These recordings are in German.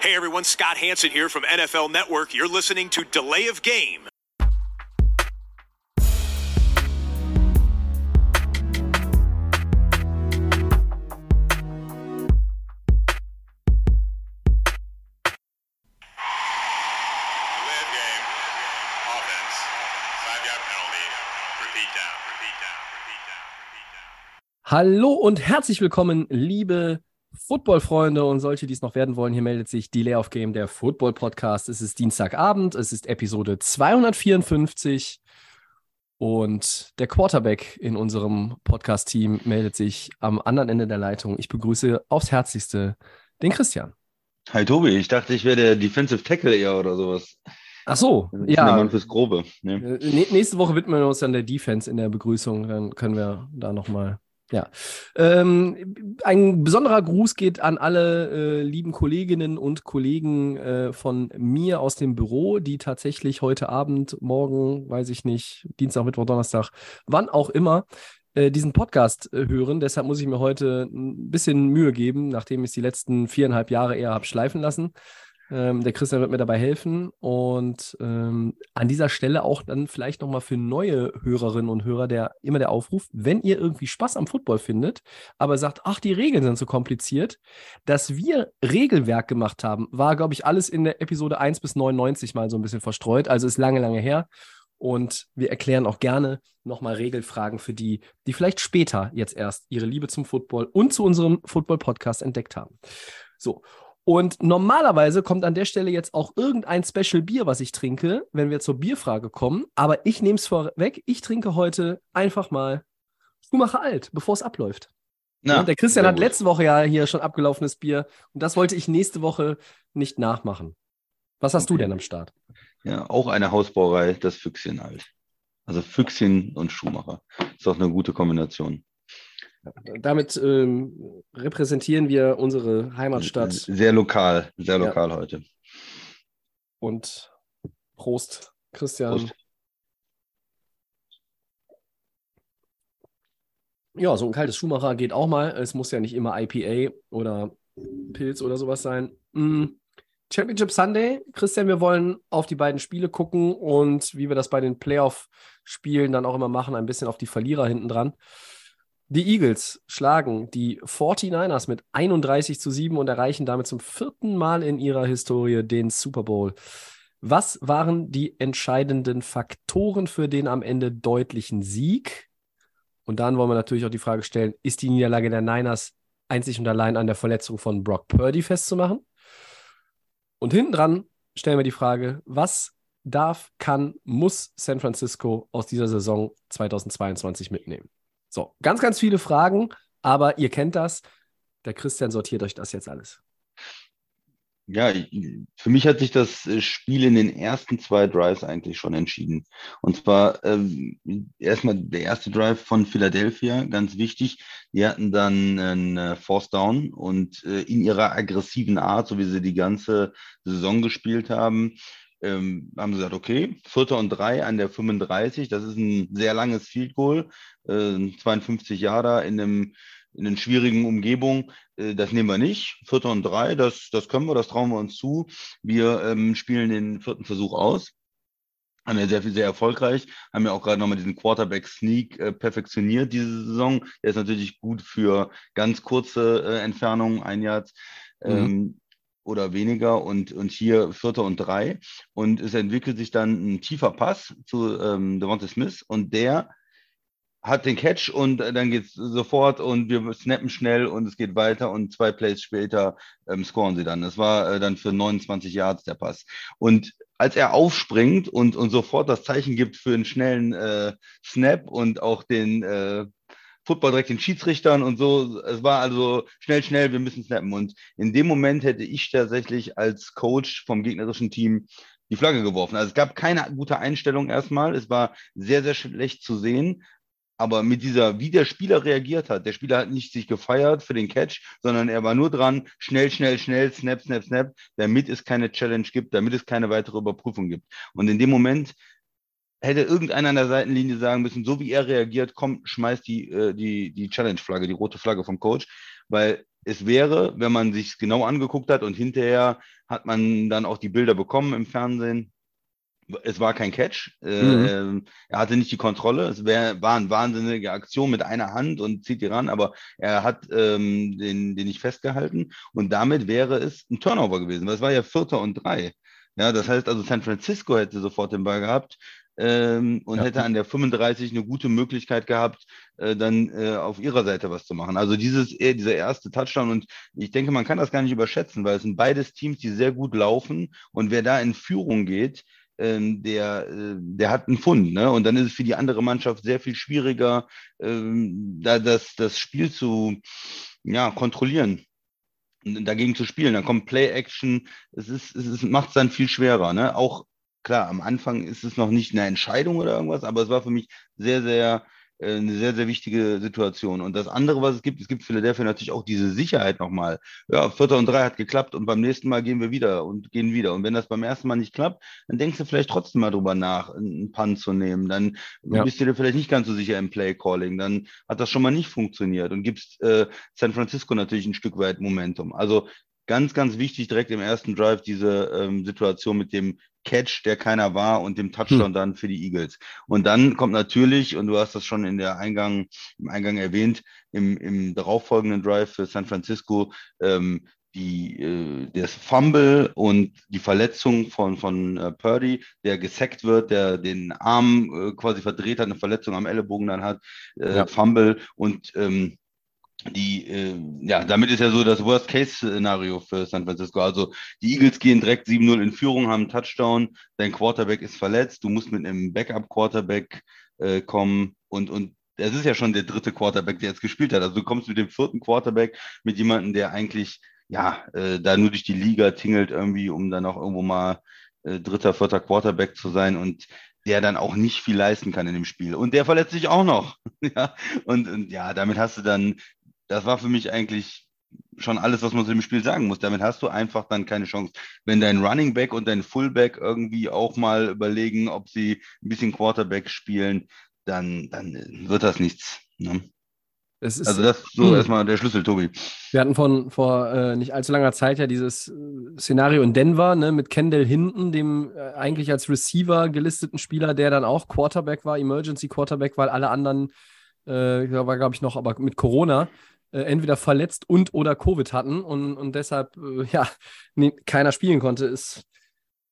Hey everyone, Scott Hanson here from NFL Network. You're listening to Delay of Game. Delay of game. Offense. Five yard penalty. Repeat down. Repeat down. Repeat down. Repeat down. Hallo und herzlich willkommen, liebe Football-Freunde und solche, die es noch werden wollen. Hier meldet sich Delay of Game, der Football-Podcast. Es ist Dienstagabend, es ist Episode 254 und der Quarterback in unserem Podcast-Team meldet sich am anderen Ende der Leitung. Ich begrüße aufs Herzlichste den Christian. Hi Tobi, ich dachte, ich wäre der Defensive Tackle eher oder sowas. Ach so, Ich bin der ja. Mann fürs Grobe. Ne? Äh, nä- Nächste Woche widmen wir uns dann der Defense in der Begrüßung. Dann können wir da nochmal. Ja. Ähm, ein besonderer Gruß geht an alle äh, lieben Kolleginnen und Kollegen äh, von mir aus dem Büro, die tatsächlich heute Abend, morgen, weiß ich nicht, Dienstag, Mittwoch, Donnerstag, wann auch immer, äh, diesen Podcast äh, hören. Deshalb muss ich mir heute ein bisschen Mühe geben, nachdem ich es die letzten viereinhalb Jahre eher habe schleifen lassen. Ähm, der Christian wird mir dabei helfen und ähm, an dieser Stelle auch dann vielleicht nochmal für neue Hörerinnen und Hörer der immer der Aufruf, wenn ihr irgendwie Spaß am Football findet, aber sagt, ach, die Regeln sind so kompliziert, dass wir Regelwerk gemacht haben, war, glaube ich, alles in der Episode 1 bis 99 mal so ein bisschen verstreut, also ist lange, lange her. Und wir erklären auch gerne nochmal Regelfragen für die, die vielleicht später jetzt erst ihre Liebe zum Football und zu unserem Football-Podcast entdeckt haben. So, und normalerweise kommt an der Stelle jetzt auch irgendein Special Bier, was ich trinke, wenn wir zur Bierfrage kommen. Aber ich nehme es vorweg. Ich trinke heute einfach mal Schumacher alt, bevor es abläuft. Na, der Christian hat letzte Woche ja hier schon abgelaufenes Bier. Und das wollte ich nächste Woche nicht nachmachen. Was hast du Okay. denn am Start? Ja, auch eine Hausbauerei, das Füchschen alt. Also Füchschen und Schumacher. Ist doch eine gute Kombination. Damit ähm, repräsentieren wir unsere Heimatstadt Sehr lokal, sehr Ja. lokal heute. und Prost, Christian. Prost. Ja, so ein kaltes Schumacher geht auch mal. Es muss ja nicht immer IPA oder Pilz oder sowas sein. Mm. Championship Sunday. Christian, wir wollen auf die beiden Spiele gucken und wie wir das bei den Playoff-Spielen dann auch immer machen, ein bisschen auf die Verlierer hinten dran. Die Eagles schlagen die 49ers mit 31 zu 7 und erreichen damit zum vierten Mal in ihrer Historie den Super Bowl. Was waren die entscheidenden Faktoren für den am Ende deutlichen Sieg? Und dann wollen wir natürlich auch die Frage stellen, ist die Niederlage der Niners einzig und allein an der Verletzung von Brock Purdy festzumachen? Und hinten dran stellen wir die Frage, was darf, kann, muss San Francisco aus dieser Saison 2022 mitnehmen? So, ganz, ganz viele Fragen, aber ihr kennt das. Der Christian sortiert euch das jetzt alles. Ja, für mich hat sich das äh, Spiel in den ersten zwei Drives eigentlich schon entschieden. Und zwar ähm, erstmal der erste Drive von Philadelphia, ganz wichtig. Die hatten dann einen äh, Force Down und äh, in ihrer aggressiven Art, so wie sie die ganze Saison gespielt haben, ähm, haben sie gesagt, okay, Vierter und drei an der 35, das ist ein sehr langes Field Goal, äh, 52 Jahre in einem in einer schwierigen Umgebung, äh, das nehmen wir nicht. Vierter und drei, das, das können wir, das trauen wir uns zu. Wir ähm, spielen den vierten Versuch aus. Haben ja sehr viel, sehr erfolgreich. Haben ja auch gerade nochmal diesen Quarterback-Sneak äh, perfektioniert diese Saison. Der ist natürlich gut für ganz kurze äh, Entfernungen, ein Yard ähm, oder weniger. Und, und hier Vierter und drei. Und es entwickelt sich dann ein tiefer Pass zu ähm, Devonta Smith und der hat den Catch und äh, dann geht's sofort und wir snappen schnell und es geht weiter und zwei Plays später ähm, scoren sie dann. Das war äh, dann für 29 Yards der Pass. Und als er aufspringt und, und sofort das Zeichen gibt für einen schnellen äh, Snap und auch den äh, Football direkt den Schiedsrichtern und so, es war also schnell, schnell, wir müssen snappen. Und in dem Moment hätte ich tatsächlich als Coach vom gegnerischen Team die Flagge geworfen. Also es gab keine gute Einstellung erstmal. Es war sehr, sehr schlecht zu sehen. Aber mit dieser, wie der Spieler reagiert hat, der Spieler hat nicht sich gefeiert für den Catch, sondern er war nur dran, schnell, schnell, schnell, snap, snap, snap, damit es keine Challenge gibt, damit es keine weitere Überprüfung gibt. Und in dem Moment hätte irgendeiner an der Seitenlinie sagen müssen, so wie er reagiert, komm, schmeiß die, äh, die, die Challenge-Flagge, die rote Flagge vom Coach, weil es wäre, wenn man sich genau angeguckt hat und hinterher hat man dann auch die Bilder bekommen im Fernsehen. Es war kein Catch. Äh, Mhm. äh, er hatte nicht die Kontrolle. Es wär, war eine wahnsinnige Aktion mit einer Hand und zieht die ran, aber er hat ähm, den, den nicht festgehalten. Und damit wäre es ein Turnover gewesen. weil es war ja Vierter und drei. Ja, das heißt also, San Francisco hätte sofort den Ball gehabt ähm, und Ja. hätte an der 35 eine gute Möglichkeit gehabt, äh, dann äh, auf ihrer Seite was zu machen. Also dieses, äh, dieser erste Touchdown und ich denke, man kann das gar nicht überschätzen, weil es sind beides Teams, die sehr gut laufen und wer da in Führung geht, ähm, der, äh, der hat einen Fund, ne? Und dann ist es für die andere Mannschaft sehr viel schwieriger, ähm, da das, das Spiel zu ja, kontrollieren und dagegen zu spielen. Dann kommt Play-Action, es ist, es ist, macht es dann viel schwerer, ne? Auch klar, am Anfang ist es noch nicht eine Entscheidung oder irgendwas, aber es war für mich sehr, sehr, äh, eine sehr, sehr wichtige Situation. Und das andere, was es gibt, es gibt Philadelphia natürlich auch diese Sicherheit nochmal. Ja, Vierter und Drei hat geklappt und beim nächsten Mal gehen wir wieder und gehen wieder. Und wenn das beim ersten Mal nicht klappt, dann denkst du vielleicht trotzdem mal drüber nach, einen Punt zu nehmen. Dann Ja. bist du dir vielleicht nicht ganz so sicher im Play-Calling. Dann hat das schon mal nicht funktioniert und gibst äh, San Francisco natürlich ein Stück weit Momentum. Also ganz, ganz wichtig direkt im ersten Drive diese ähm, Situation mit dem Catch, der keiner war und dem Touchdown dann für die Eagles. Und dann kommt natürlich, und du hast das schon in der Eingang, im Eingang erwähnt, im, im darauffolgenden Drive für San Francisco, ähm, die, äh, das Fumble und die Verletzung von, von äh, Purdy, der gesackt wird, der den Arm äh, quasi verdreht hat, eine Verletzung am Ellenbogen dann hat, äh, Ja. Fumble und ähm, die, äh, ja, damit ist ja so das Worst-Case-Szenario für San Francisco. Also die Eagles gehen direkt 7-0 in Führung, haben einen Touchdown, dein Quarterback ist verletzt, du musst mit einem Backup-Quarterback äh, kommen und, und es ist ja schon der dritte Quarterback, der jetzt gespielt hat. Also du kommst mit dem vierten Quarterback, mit jemandem, der eigentlich, ja, äh, da nur durch die Liga tingelt irgendwie, um dann auch irgendwo mal äh, dritter, vierter Quarterback zu sein und der dann auch nicht viel leisten kann in dem Spiel. Und der verletzt sich auch noch. ja, und, und ja, damit hast du dann, das war für mich eigentlich schon alles, was man zu dem Spiel sagen muss. Damit hast du einfach dann keine Chance. Wenn dein Running Back und dein Fullback irgendwie auch mal überlegen, ob sie ein bisschen Quarterback spielen, dann, dann wird das nichts. Ne? Ist, Also das ist so Hm. erstmal der Schlüssel, Tobi. Wir hatten von vor äh, nicht allzu langer Zeit ja dieses äh, Szenario in Denver, ne, mit Kendall Hinton, dem äh, eigentlich als Receiver gelisteten Spieler, der dann auch Quarterback war, Emergency Quarterback, weil alle anderen, äh, war glaube ich noch, aber mit Corona, äh, entweder verletzt und oder Covid hatten und, und deshalb, äh, ja, nee, keiner spielen konnte, ist,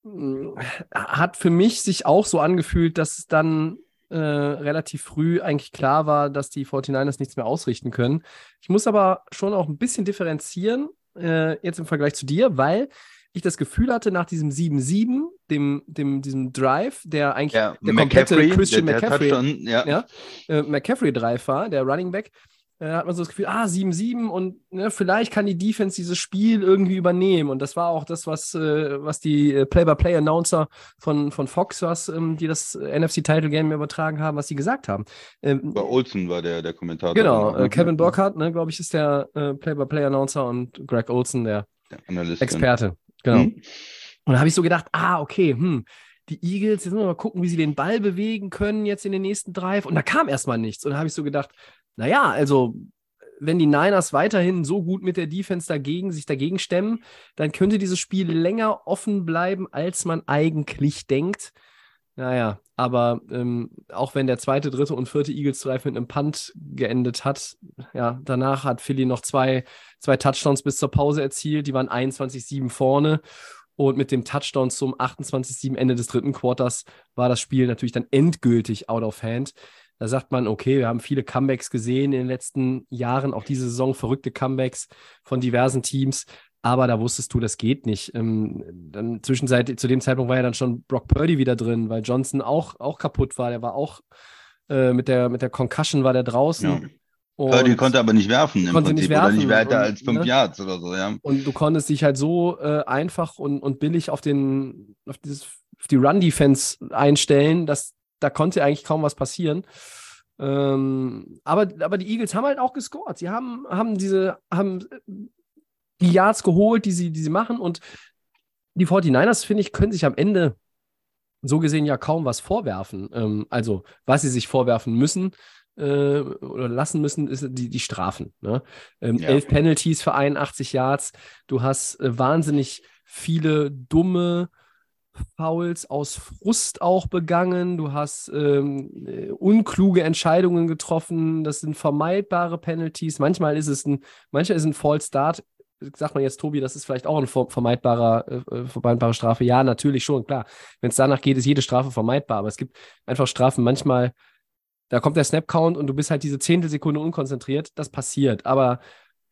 mh, hat für mich sich auch so angefühlt, dass es dann äh, relativ früh eigentlich klar war, dass die 49ers nichts mehr ausrichten können. Ich muss aber schon auch ein bisschen differenzieren, äh, jetzt im Vergleich zu dir, weil ich das Gefühl hatte, nach diesem 7-7, dem, dem, diesem Drive, der eigentlich Ja, der komplette McCaffrey, Christian der, der McCaffrey, Touchdown, ja. ja, äh, McCaffrey-Drive war, der Running Back, äh, hat man so das Gefühl, ah, 7-7 und ne, vielleicht kann die Defense dieses Spiel irgendwie übernehmen. Und das war auch das, was, äh, was die äh, Play-by-Play-Announcer von, von Fox, was ähm, die das äh, NFC-Title-Game übertragen haben, was sie gesagt haben. Ähm, Bei Olsen war der, der Kommentator. genau, auch, ne? äh, Kevin Burkhardt, ne, glaube ich, ist der äh, Play-by-Play-Announcer und Greg Olson, der Der Analyst. Experte. Genau. Hm? Und da habe ich so gedacht, ah, okay, hm, die Eagles, jetzt müssen wir mal gucken, wie sie den Ball bewegen können jetzt in den nächsten Drive. Und da kam erstmal nichts. Und da habe ich so gedacht, naja, also wenn die Niners weiterhin so gut mit der Defense dagegen, sich dagegen stemmen, dann könnte dieses Spiel länger offen bleiben, als man eigentlich denkt. Naja, aber ähm, auch wenn der zweite, dritte und vierte Eagles Drive mit einem Punt geendet hat, ja, danach hat Philly noch zwei, zwei Touchdowns bis zur Pause erzielt. Die waren 21-7 vorne. Und mit dem Touchdown zum 28-7 Ende des dritten Quarters war das Spiel natürlich dann endgültig out of hand. Da sagt man, okay, wir haben viele Comebacks gesehen in den letzten Jahren, auch diese Saison verrückte Comebacks von diversen Teams. Aber da wusstest du, das geht nicht. Ähm, dann zwischenzeitlich, zu dem Zeitpunkt war ja dann schon Brock Purdy wieder drin, weil Johnson auch, auch kaputt war. Der war auch äh, mit, der, mit der Concussion war der draußen. Ja. Und, Purdy konnte aber nicht werfen im Konnte Prinzip nicht oder nicht werfen weiter und, als fünf ne? Yards oder so, ja. und du konntest dich halt so äh, einfach und, und billig auf, den, auf, dieses, auf die Run-Defense einstellen, dass da konnte eigentlich kaum was passieren. Ähm, aber, aber die Eagles haben halt auch gescored. Sie haben, haben diese, haben die Yards geholt, die sie, die sie machen. Und die 49ers, finde ich, können sich am Ende so gesehen ja kaum was vorwerfen. Ähm, also, was sie sich vorwerfen müssen, äh, oder lassen müssen, ist die, die Strafen. Ne? Ähm, Ja. Elf Penalties für 81 Yards. Du hast äh, wahnsinnig viele dumme Fouls aus Frust auch begangen. Du hast ähm, äh, unkluge Entscheidungen getroffen. Das sind vermeidbare Penalties. Manchmal ist es ein, manchmal ist ein False Start. Sagt man jetzt, Tobi, das ist vielleicht auch eine ver- vermeidbarer, äh, äh, vermeidbare Strafe. Ja, natürlich schon, klar. Wenn es danach geht, ist jede Strafe vermeidbar. Aber es gibt einfach Strafen, manchmal, da kommt der Snap-Count und du bist halt diese Zehntelsekunde unkonzentriert. Das passiert. Aber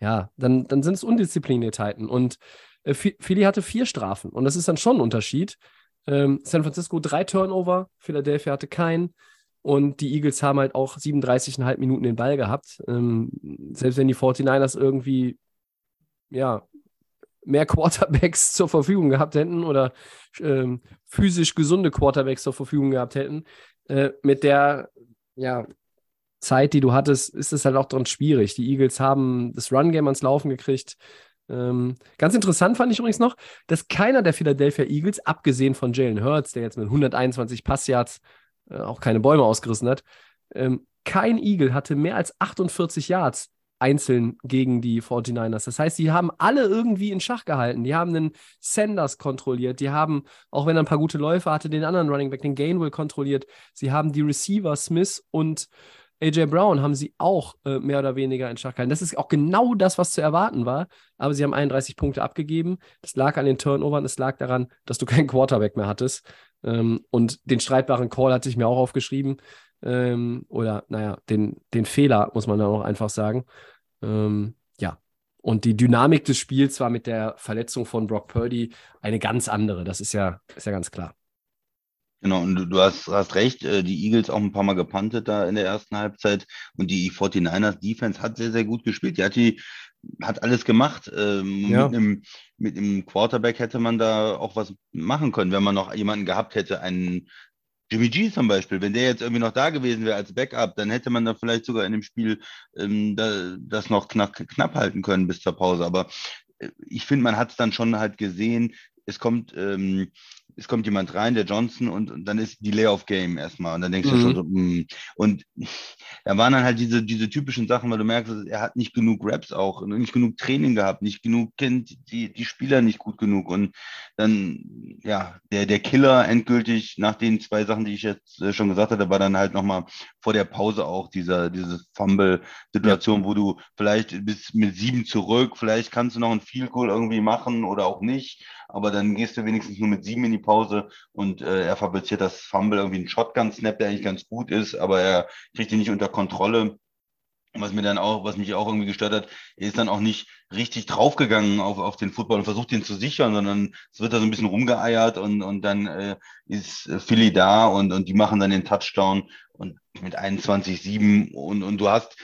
ja, dann, dann sind es Undisziplinitäten. Und äh, Phi- Philly hatte vier Strafen. Und das ist dann schon ein Unterschied. Ähm, San Francisco drei Turnover, Philadelphia hatte keinen. Und die Eagles haben halt auch 37,5 Minuten den Ball gehabt. Ähm, selbst wenn die 49ers irgendwie, ja, mehr Quarterbacks zur Verfügung gehabt hätten oder ähm, physisch gesunde Quarterbacks zur Verfügung gehabt hätten, äh, mit der, ja, Zeit, die du hattest, ist es halt auch dran schwierig. Die Eagles haben das Run-Game ans Laufen gekriegt. Ähm, ganz interessant fand ich übrigens noch, dass keiner der Philadelphia Eagles, abgesehen von Jalen Hurts, der jetzt mit 121 Passyards äh, auch keine Bäume ausgerissen hat, ähm, kein Eagle hatte mehr als 48 Yards einzeln gegen die 49ers. Das heißt, die haben alle irgendwie in Schach gehalten. Die haben den Sanders kontrolliert. Die haben, auch wenn er ein paar gute Läufe hatte, den anderen Running Back, den Gainwell kontrolliert. Sie haben die Receiver Smith und AJ Brown haben sie auch äh, mehr oder weniger in Schach gehalten. Das ist auch genau das, was zu erwarten war. Aber sie haben 31 Punkte abgegeben. Das lag an den Turnovern. Es lag daran, dass du keinen Quarterback mehr hattest. Ähm, und den streitbaren Call hatte ich mir auch aufgeschrieben. Ähm, oder, naja, den, den Fehler, muss man dann auch einfach sagen. Ähm, ja. Und die Dynamik des Spiels war mit der Verletzung von Brock Purdy eine ganz andere. Das ist ja, ist ja ganz klar. Genau, und du, du hast, hast recht, äh, die Eagles auch ein paar Mal gepantet da in der ersten Halbzeit und die 49ers Defense hat sehr, sehr gut gespielt. Die hat die, hat alles gemacht. Ähm, Ja. mit, einem, mit einem Quarterback hätte man da auch was machen können, wenn man noch jemanden gehabt hätte, einen Jimmy G zum Beispiel, wenn der jetzt irgendwie noch da gewesen wäre als Backup, dann hätte man da vielleicht sogar in dem Spiel ähm, da, das noch knapp, knapp halten können bis zur Pause. Aber äh, ich finde, man hat es dann schon halt gesehen, es kommt, ähm, es kommt jemand rein, der Johnson, und, und dann ist Delay of Game erstmal. Und dann denkst du Mhm. schon so, mm. und da waren dann halt diese, diese typischen Sachen, weil du merkst, er hat nicht genug Raps auch, nicht genug Training gehabt, nicht genug, kennt die, die Spieler nicht gut genug. Und dann, ja, der, der Killer endgültig nach den zwei Sachen, die ich jetzt äh, schon gesagt hatte, war dann halt nochmal vor der Pause auch dieser, diese Fumble-Situation, wo du vielleicht bis mit sieben zurück, vielleicht kannst du noch ein Field Goal irgendwie machen oder auch nicht, aber dann gehst du wenigstens nur mit sieben in die Pause und äh, er fabriziert das Fumble, irgendwie ein Shotgun-Snap, der eigentlich ganz gut ist, aber er kriegt ihn nicht unter Kontrolle. Was mir dann auch, was mich auch irgendwie gestört hat, er ist dann auch nicht richtig draufgegangen auf, auf den Football und versucht ihn zu sichern, sondern es wird da so ein bisschen rumgeeiert und, und dann äh, ist äh, Philly da und, und die machen dann den Touchdown und mit 21-7 und, und du hast,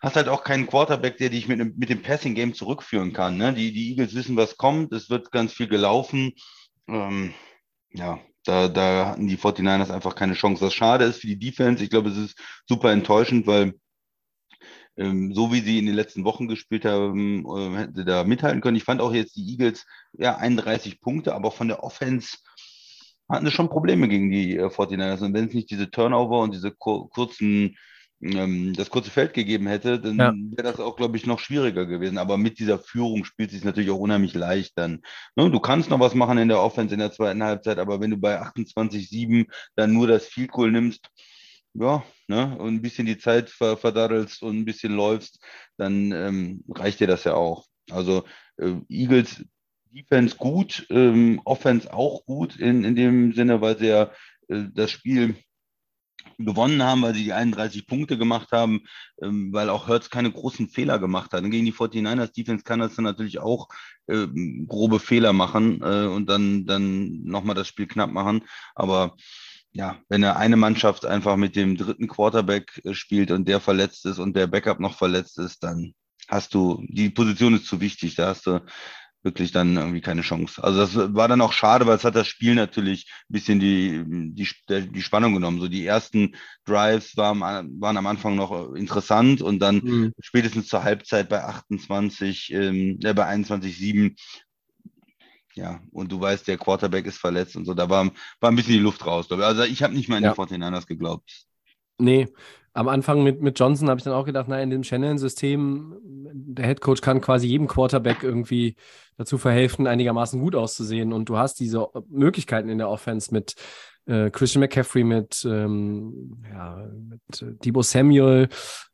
hast halt auch keinen Quarterback, der dich mit, mit dem Passing-Game zurückführen kann. Ne? Die, die Eagles wissen, was kommt, es wird ganz viel gelaufen. Ähm, ja, da, da hatten die 49ers einfach keine Chance. Was schade ist für die Defense, ich glaube, es ist super enttäuschend, weil ähm, so wie sie in den letzten Wochen gespielt haben, äh, hätten sie da mithalten können. Ich fand auch jetzt die Eagles, ja, 31 Punkte, aber von der Offense hatten sie schon Probleme gegen die äh, 49ers. Und wenn es nicht diese Turnover und diese kur kurzen, ähm, das kurze Feld gegeben hätte, dann Ja. wäre das auch, glaube ich, noch schwieriger gewesen. Aber mit dieser Führung spielt es sich natürlich auch unheimlich leicht dann. Ne? Du kannst noch was machen in der Offense in der zweiten Halbzeit, aber wenn du bei 28-7 dann nur das Field Goal nimmst, ja, ne, und ein bisschen die Zeit ver verdaddelst und ein bisschen läufst, dann ähm, reicht dir das ja auch. Also äh, Eagles Defense gut, ähm, Offense auch gut in, in dem Sinne, weil sie ja äh, das Spiel gewonnen haben, weil sie die 31 Punkte gemacht haben, ähm, weil auch Hertz keine großen Fehler gemacht hat. Und gegen die 49ers Defense kann das dann natürlich auch ähm, grobe Fehler machen äh, und dann, dann nochmal das Spiel knapp machen. Aber ja, wenn er eine Mannschaft einfach mit dem dritten Quarterback äh, spielt und der verletzt ist und der Backup noch verletzt ist, dann hast du, die Position ist zu wichtig, da hast du wirklich dann irgendwie keine Chance. Also das war dann auch schade, weil es hat das Spiel natürlich ein bisschen die, die, die Spannung genommen. So die ersten Drives waren, waren am Anfang noch interessant und dann Mhm. spätestens zur Halbzeit bei 28, ähm, äh, bei 21,7 ja, und du weißt, der Quarterback ist verletzt und so, da war, war ein bisschen die Luft raus. Also ich habe nicht mal an Ja. die 49ers geglaubt. Nee, am Anfang mit, mit Johnson habe ich dann auch gedacht, naja, in dem Shannon-System, der Headcoach kann quasi jedem Quarterback irgendwie dazu verhelfen, einigermaßen gut auszusehen. Und du hast diese Möglichkeiten in der Offense mit äh, Christian McCaffrey, mit, ähm, ja, mit äh, Debo Samuel,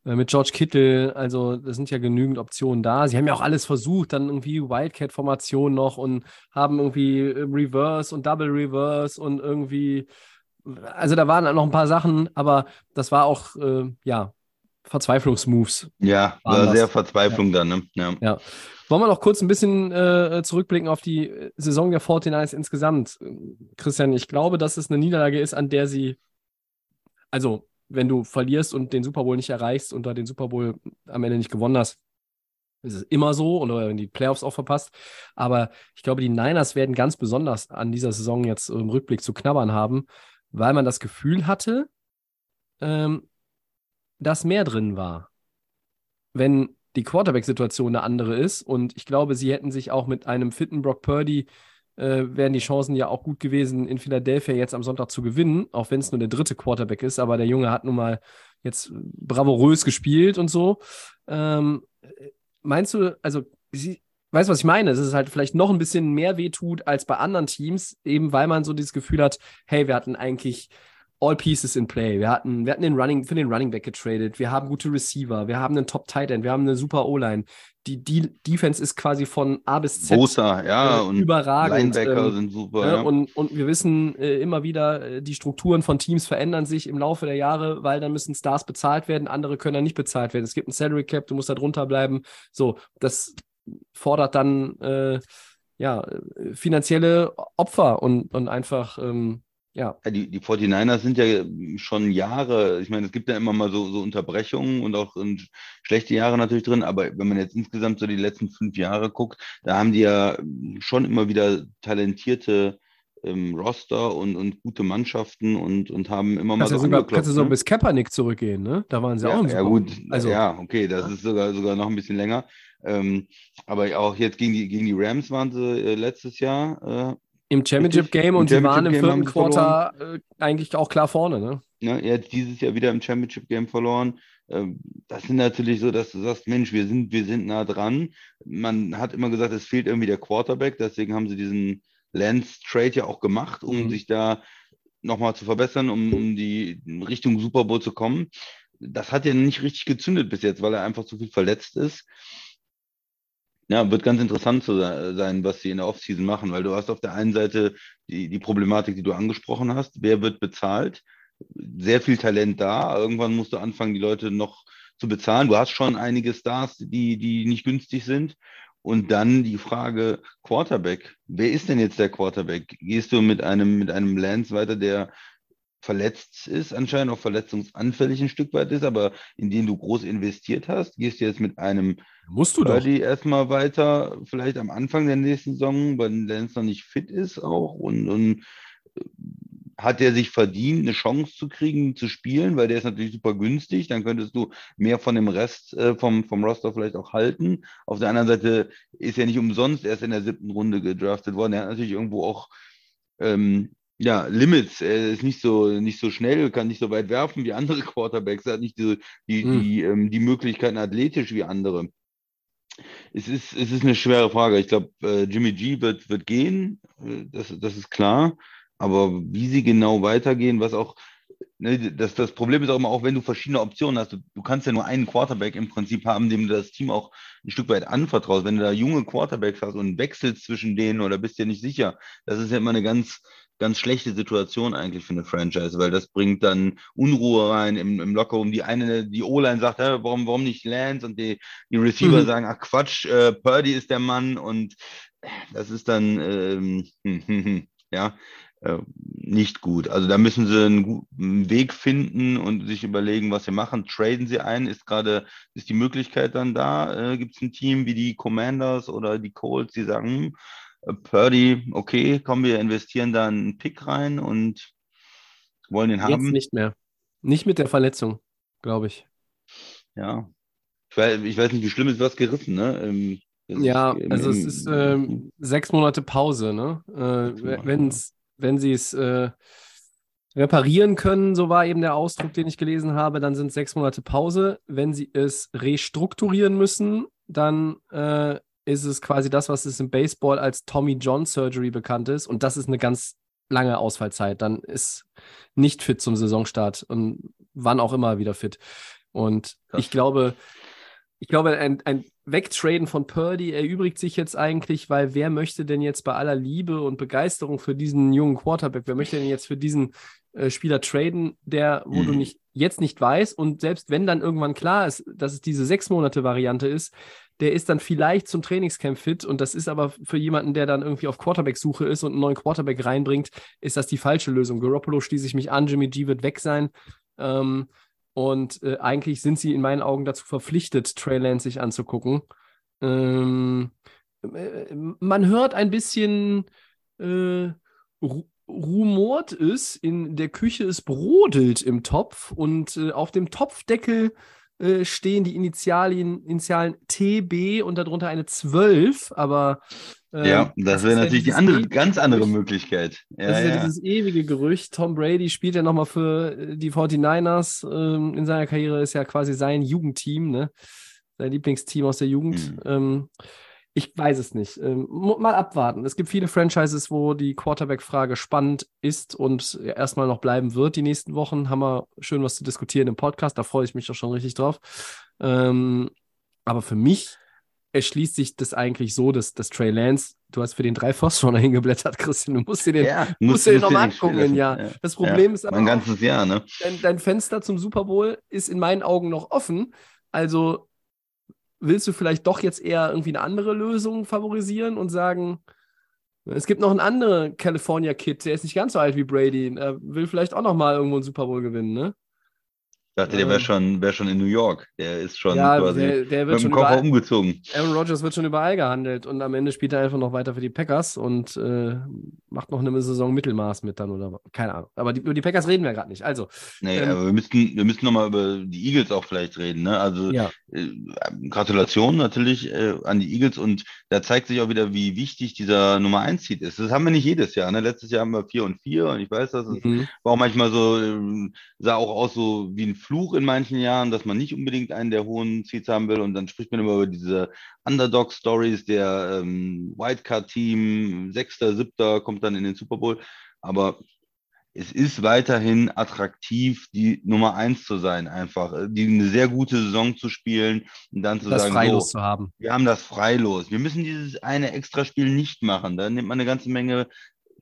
äh, mit George Kittle. Also, das sind ja genügend Optionen da. Sie haben ja auch alles versucht, dann irgendwie Wildcat-Formation noch und haben irgendwie äh, Reverse und Double Reverse und irgendwie also da waren noch ein paar Sachen, aber das war auch, äh, ja, Verzweiflungsmoves. Ja, war sehr Verzweiflung ja. dann, ne? Ja. ja. Wollen wir noch kurz ein bisschen äh, zurückblicken auf die Saison der 49ers insgesamt? Christian, ich glaube, dass es eine Niederlage ist, an der sie, also wenn du verlierst und den Super Bowl nicht erreichst und da den Super Bowl am Ende nicht gewonnen hast, ist es immer so oder wenn die Playoffs auch verpasst. Aber ich glaube, die Niners werden ganz besonders an dieser Saison jetzt im Rückblick zu knabbern haben, weil man das Gefühl hatte, ähm, dass mehr drin war. Wenn die Quarterback-Situation eine andere ist und ich glaube, sie hätten sich auch mit einem fitten Brock Purdy äh, wären die Chancen ja auch gut gewesen, in Philadelphia jetzt am Sonntag zu gewinnen, auch wenn es nur der dritte Quarterback ist, aber der Junge hat nun mal jetzt bravourös gespielt und so. Ähm, meinst du, also sie, weißt du, was ich meine? Es ist halt vielleicht noch ein bisschen mehr wehtut als bei anderen Teams, eben weil man so dieses Gefühl hat, hey, wir hatten eigentlich all pieces in play. Wir hatten, wir hatten den Running, für den Running Back getradet. Wir haben gute Receiver. Wir haben einen Top Tight End. Wir haben eine super O-Line. Die, die Defense ist quasi von A bis Z Großer, ja, äh, und überragend. Linebacker ähm, sind super. Ja, Und, und wir wissen äh, immer wieder, äh, die Strukturen von Teams verändern sich im Laufe der Jahre, weil dann müssen Stars bezahlt werden, andere können dann nicht bezahlt werden. Es gibt ein Salary Cap, du musst da drunter bleiben. So, das fordert dann äh, ja, finanzielle Opfer und, und einfach, ähm, ja. ja. die, die 49ers sind ja schon Jahre, ich meine, es gibt ja immer mal so, so Unterbrechungen und auch schlechte Jahre natürlich drin, aber wenn man jetzt insgesamt so die letzten fünf Jahre guckt, da haben die ja schon immer wieder talentierte ähm, Roster und, und gute Mannschaften und, und haben immer mal kannst so. Sogar, kannst du so ne? bis Kaepernick zurückgehen, ne? Da waren sie ja, auch im Ja, gut, also, ja, okay, das ist sogar, sogar noch ein bisschen länger. Ähm, aber auch jetzt gegen die, gegen die Rams waren sie äh, letztes Jahr. Äh, Im Championship Game und sie waren im vierten Quarter äh, eigentlich auch klar vorne, ne? Ja, jetzt dieses Jahr wieder im Championship Game verloren. Ähm, das sind natürlich so, dass du sagst, Mensch, wir sind, wir sind nah dran. Man hat immer gesagt, es fehlt irgendwie der Quarterback, deswegen haben sie diesen Lance Trade ja auch gemacht, um mhm. sich da nochmal zu verbessern, um, um die Richtung Super Bowl zu kommen. Das hat ja nicht richtig gezündet bis jetzt, weil er einfach zu viel verletzt ist. Ja, wird ganz interessant zu sein, was sie in der Offseason machen, weil du hast auf der einen Seite die, die Problematik, die du angesprochen hast. Wer wird bezahlt? Sehr viel Talent da. Irgendwann musst du anfangen, die Leute noch zu bezahlen. Du hast schon einige Stars, die, die nicht günstig sind. Und dann die Frage Quarterback. Wer ist denn jetzt der Quarterback? Gehst du mit einem, mit einem Lance weiter, der verletzt ist, anscheinend auch verletzungsanfällig ein Stück weit ist, aber in den du groß investiert hast, gehst du jetzt mit einem Musst du Birdie doch. erstmal weiter, vielleicht am Anfang der nächsten Saison, weil Lance noch nicht fit ist auch und, und hat er sich verdient, eine Chance zu kriegen, zu spielen, weil der ist natürlich super günstig. Dann könntest du mehr von dem Rest äh, vom, vom Roster vielleicht auch halten. Auf der anderen Seite ist er nicht umsonst erst in der siebten Runde gedraftet worden. Er hat natürlich irgendwo auch ähm, ja, Limits. Er ist nicht so, nicht so schnell, kann nicht so weit werfen wie andere Quarterbacks. Er hat nicht die, die, hm. die, ähm, die Möglichkeiten athletisch wie andere. Es ist, es ist eine schwere Frage. Ich glaube, äh, Jimmy G wird, wird gehen, äh, das, das ist klar. Aber wie sie genau weitergehen, was auch, ne, das, das Problem ist auch immer, auch wenn du verschiedene Optionen hast, du, du kannst ja nur einen Quarterback im Prinzip haben, dem du das Team auch ein Stück weit anvertraust. Wenn du da junge Quarterbacks hast und wechselst zwischen denen oder bist dir nicht sicher, das ist ja immer eine ganz, ganz schlechte Situation eigentlich für eine Franchise, weil das bringt dann Unruhe rein im, im Lockerroom. Die eine, die O-Line sagt, hä, warum, warum nicht Lance? Und die, die Receiver mhm. sagen, ach Quatsch, äh, Purdy ist der Mann und das ist dann, ähm, ja, äh, nicht gut. Also da müssen sie einen guten Weg finden und sich überlegen, was sie machen. Traden sie ein? Ist gerade, ist die Möglichkeit dann da? Äh, Gibt es ein Team wie die Commanders oder die Colts, die sagen, hm, Purdy, okay, kommen wir investieren da einen Pick rein und wollen den haben? Jetzt nicht mehr. Nicht mit der Verletzung, glaube ich. Ja. Ich weiß, ich weiß, nicht, wie schlimm ist was gerissen, ne? Ähm, ja, also es ist ähm, sechs Monate Pause, ne? Äh, Wenn es wenn sie es, äh, reparieren können, so war eben der Ausdruck, den ich gelesen habe, dann sind sechs Monate Pause. Wenn sie es restrukturieren müssen, dann äh, ist es quasi das, was es im Baseball als Tommy John Surgery bekannt ist. Und das ist eine ganz lange Ausfallzeit. Dann ist nicht fit zum Saisonstart und wann auch immer wieder fit. Und Krass. ich glaube, ich glaube, ein, ein Wegtraden von Purdy erübrigt sich jetzt eigentlich, weil wer möchte denn jetzt bei aller Liebe und Begeisterung für diesen jungen Quarterback, wer möchte denn jetzt für diesen äh, Spieler traden, der, wo mhm. du nicht jetzt nicht weißt und selbst wenn dann irgendwann klar ist, dass es diese sechs Monate Variante ist, der ist dann vielleicht zum Trainingscamp fit und das ist aber für jemanden, der dann irgendwie auf Quarterback-Suche ist und einen neuen Quarterback reinbringt, ist das die falsche Lösung. Garoppolo schließe ich mich an, Jimmy G wird weg sein. Ähm, und äh, eigentlich sind sie in meinen Augen dazu verpflichtet, Trey Lance sich anzugucken. Ähm, äh, man hört ein bisschen äh, rumort es, in der Küche es brodelt im Topf und äh, auf dem Topfdeckel äh, stehen die Initialien, Initialen TB und darunter eine 12, aber äh, ja, das wäre natürlich ja die andere, ganz andere. Möglichkeit. Ja, das ist ja, ja, dieses ewige Gerücht. Tom Brady spielt ja nochmal für äh, die 49ers ähm, in seiner Karriere, ist ja quasi sein Jugendteam, ne? Sein Lieblingsteam aus der Jugend. Mhm. Ähm, ich weiß es nicht. Ähm, mal abwarten. Es gibt viele Franchises, wo die Quarterback-Frage spannend ist und erstmal noch bleiben wird die nächsten Wochen. Haben wir schön was zu diskutieren im Podcast. Da freue ich mich doch schon richtig drauf. Ähm, aber für mich erschließt sich das eigentlich so, dass, dass Trey Lance, du hast für den drei First-Runner hingeblättert, Christian, du musst dir den, ja, musst dir den nochmal angucken, ja. ja. Das Problem ja, ist aber, ein ganzes Jahr, ne? Dein, dein Fenster zum Super Bowl ist in meinen Augen noch offen. Also willst du vielleicht doch jetzt eher irgendwie eine andere Lösung favorisieren und sagen, es gibt noch einen anderen California Kid, der ist nicht ganz so alt wie Brady, er will vielleicht auch noch mal irgendwo einen Super Bowl gewinnen, ne? Ich dachte, der wäre schon, wär schon in New York. Der ist schon ja, quasi der, der wird mit dem Koffer umgezogen. Aaron Rodgers wird schon überall gehandelt und am Ende spielt er einfach noch weiter für die Packers und äh, macht noch eine Saison Mittelmaß mit dann oder keine Ahnung. Aber die, über die Packers reden wir gerade nicht. Also. Nee, ähm, aber wir müssten, wir müssten nochmal über die Eagles auch vielleicht reden. Ne? Also ja. äh, Gratulation natürlich äh, an die Eagles und da zeigt sich auch wieder, wie wichtig dieser Nummer 1 Seed ist. Das haben wir nicht jedes Jahr. Ne? Letztes Jahr haben wir 4 und 4 und ich weiß, das mhm. war auch manchmal so, äh, sah auch aus so wie ein Fluch in manchen Jahren, dass man nicht unbedingt einen der hohen Seeds haben will. Und dann spricht man immer über diese Underdog-Stories, der ähm, Wildcard-Team, Sechster, Siebter kommt dann in den Super Bowl. Aber es ist weiterhin attraktiv, die Nummer eins zu sein, einfach. Äh, die eine sehr gute Saison zu spielen und dann zu das sagen, Freilos so, zu haben. Wir haben das Freilos. Wir müssen dieses eine Extraspiel nicht machen. Da nimmt man eine ganze Menge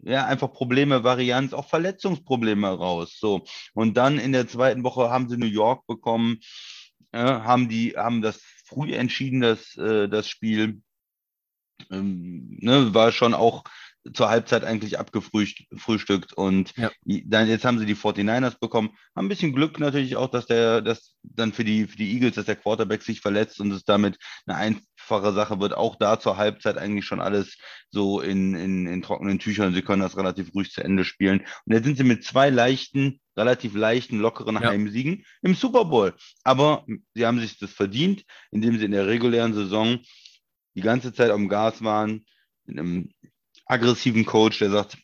ja, einfach Probleme, Varianz, auch Verletzungsprobleme raus. So. Und dann in der zweiten Woche haben sie New York bekommen, äh, haben die, haben das früh entschieden, das, äh, das Spiel. Ähm, ne, war schon auch zur Halbzeit eigentlich abgefrühstückt und ja. dann jetzt haben sie die 49ers bekommen. Haben ein bisschen Glück natürlich auch, dass der, dass dann für die, für die Eagles, dass der Quarterback sich verletzt und es damit eine einfache Sache wird. Auch da zur Halbzeit eigentlich schon alles so in, in, in trockenen Tüchern. Sie können das relativ ruhig zu Ende spielen. Und jetzt sind sie mit zwei leichten, relativ leichten, lockeren ja. Heimsiegen im Super Bowl. Aber sie haben sich das verdient, indem sie in der regulären Saison die ganze Zeit am Gas waren, in einem aggressiven Coach, der sagt,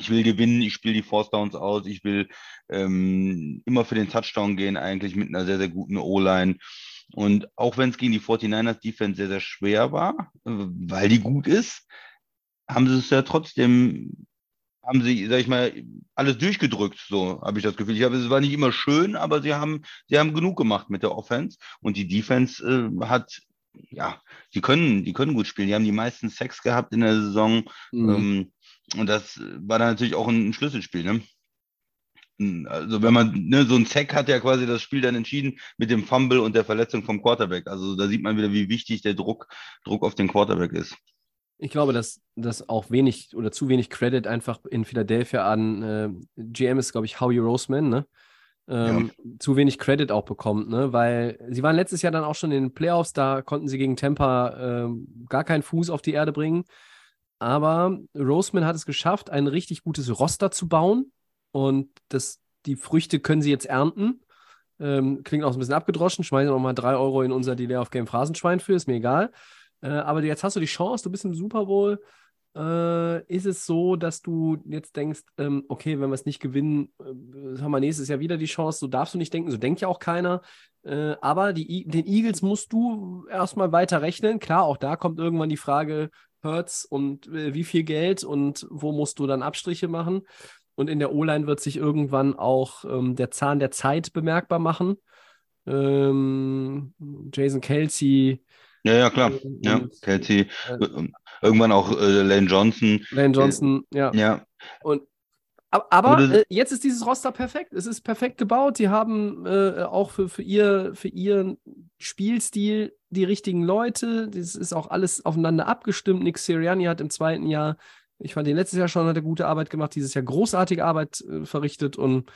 ich will gewinnen, ich spiele die Force Downs aus, ich will ähm, immer für den Touchdown gehen, eigentlich mit einer sehr, sehr guten O-Line. Und auch wenn es gegen die 49ers Defense sehr, sehr schwer war, weil die gut ist, haben sie es ja trotzdem, haben sie, sag ich mal, alles durchgedrückt, so habe ich das Gefühl. Ich habe, es war nicht immer schön, aber sie haben, sie haben genug gemacht mit der Offense. Und die Defense äh, hat ja, die können, die können gut spielen. Die haben die meisten Sex gehabt in der Saison. Mhm. Ähm, und das war dann natürlich auch ein Schlüsselspiel, ne? Also wenn man, ne, so ein Sack hat ja quasi das Spiel dann entschieden mit dem Fumble und der Verletzung vom Quarterback. Also da sieht man wieder, wie wichtig der Druck, Druck auf den Quarterback ist. Ich glaube, dass das auch wenig oder zu wenig Credit einfach in Philadelphia an äh, GM ist, glaube ich, Howie Roseman, ne? Ähm, ja. zu wenig Credit auch bekommt, ne? Weil sie waren letztes Jahr dann auch schon in den Playoffs, da konnten sie gegen Tampa ähm, gar keinen Fuß auf die Erde bringen. Aber Roseman hat es geschafft, ein richtig gutes Roster zu bauen und das, die Früchte können sie jetzt ernten. Ähm, klingt auch ein bisschen abgedroschen, schmeißen noch mal drei Euro in unser Delay of Game Phrasenschwein für, ist mir egal. Äh, aber jetzt hast du die Chance, du bist im Super Bowl äh, ist es so, dass du jetzt denkst, ähm, okay, wenn wir es nicht gewinnen, äh, haben wir nächstes Jahr wieder die Chance, so darfst du nicht denken, so denkt ja auch keiner. Äh, aber die, den Eagles musst du erstmal weiter rechnen. Klar, auch da kommt irgendwann die Frage, Hurts und äh, wie viel Geld und wo musst du dann Abstriche machen. Und in der O-Line wird sich irgendwann auch ähm, der Zahn der Zeit bemerkbar machen. Ähm, Jason Kelsey. Ja, ja, klar. Äh, Ja, Kelsey. äh, Irgendwann auch äh, Lane Johnson. Lane Johnson, ja. Ja, Und ab- aber äh, jetzt ist dieses Roster perfekt. Es ist perfekt gebaut. Die haben äh, auch für, für, ihr, für ihren Spielstil die richtigen Leute. Das ist auch alles aufeinander abgestimmt. Nick Sirianni hat im zweiten Jahr, ich fand ihn letztes Jahr schon, hat er gute Arbeit gemacht, dieses Jahr großartige Arbeit äh, verrichtet und äh,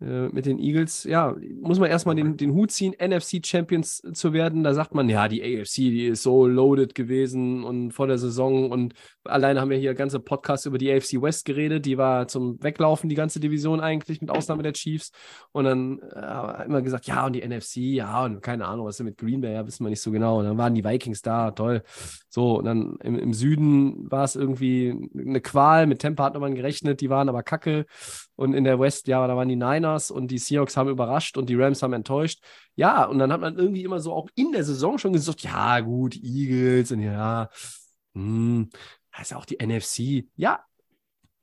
mit den Eagles, ja, muss man erstmal den, den Hut ziehen, NFC Champions zu werden. Da sagt man, ja, die AFC, die ist so loaded gewesen und vor der Saison und alleine haben wir hier ganze Podcasts über die AFC West geredet. Die war zum Weglaufen, die ganze Division eigentlich, mit Ausnahme der Chiefs. Und dann äh, immer gesagt, ja, und die NFC, ja, und keine Ahnung, was ist mit Green Bay, ja, wissen wir nicht so genau. Und dann waren die Vikings da, toll. So, und dann im, im Süden war es irgendwie eine Qual. Mit Tampa hat man gerechnet, die waren aber kacke. Und in der West, ja, da waren die Niners und die Seahawks haben überrascht und die Rams haben enttäuscht. Ja, und dann hat man irgendwie immer so auch in der Saison schon gesagt, ja, gut, Eagles und ja, hm, das ist ja auch die NFC. Ja,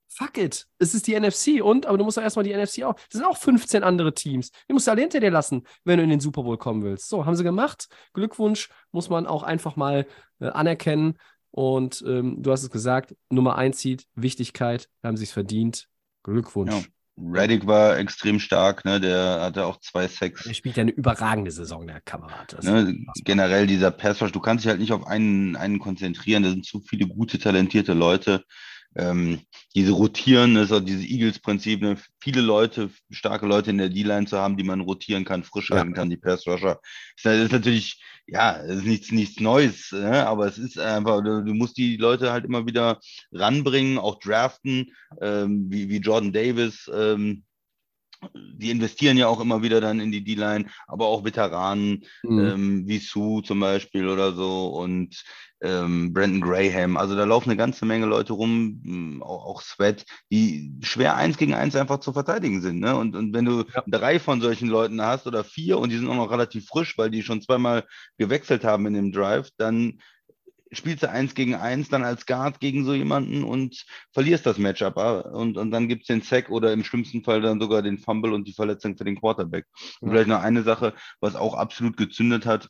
fuck it. Es ist die NFC und, aber du musst doch erstmal die NFC auch. Das sind auch 15 andere Teams. Die musst du alle hinter dir lassen, wenn du in den Super Bowl kommen willst. So, haben sie gemacht. Glückwunsch, muss man auch einfach mal äh, anerkennen. Und ähm, du hast es gesagt, Nummer 1 Seed, Wichtigkeit, haben sie es verdient. Glückwunsch. Ja. Reddick war extrem stark, ne? Der hatte auch zwei Sacks. Er spielt ja eine überragende Saison, der Kamerad. Ne, generell dieser Pass Rush, du kannst dich halt nicht auf einen, einen konzentrieren. Da sind zu viele gute, talentierte Leute. Ähm, diese rotieren, das ist auch dieses Eagles-Prinzip, ne? viele Leute, starke Leute in der D-Line zu haben, die man rotieren kann, frisch Ja. halten kann, die Pass Rusher. Das ist natürlich, ja, es ist nichts, nichts Neues, ne? aber es ist einfach, du, du musst die Leute halt immer wieder ranbringen, auch draften, ähm, wie, wie Jordan Davis, ähm, die investieren ja auch immer wieder dann in die D-Line, aber auch Veteranen, Mhm. ähm, wie Sue zum Beispiel oder so und ähm, Brandon Graham. Also da laufen eine ganze Menge Leute rum, mh, auch, auch Sweat, die schwer eins gegen eins einfach zu verteidigen sind. Ne? Und, und wenn du Ja. drei von solchen Leuten hast oder vier und die sind auch noch relativ frisch, weil die schon zweimal gewechselt haben in dem Drive, dann spielst du eins gegen eins dann als Guard gegen so jemanden und verlierst das Matchup. ah, Und, und dann gibt es den Sack oder im schlimmsten Fall dann sogar den Fumble und die Verletzung für den Quarterback. Und vielleicht noch eine Sache, was auch absolut gezündet hat,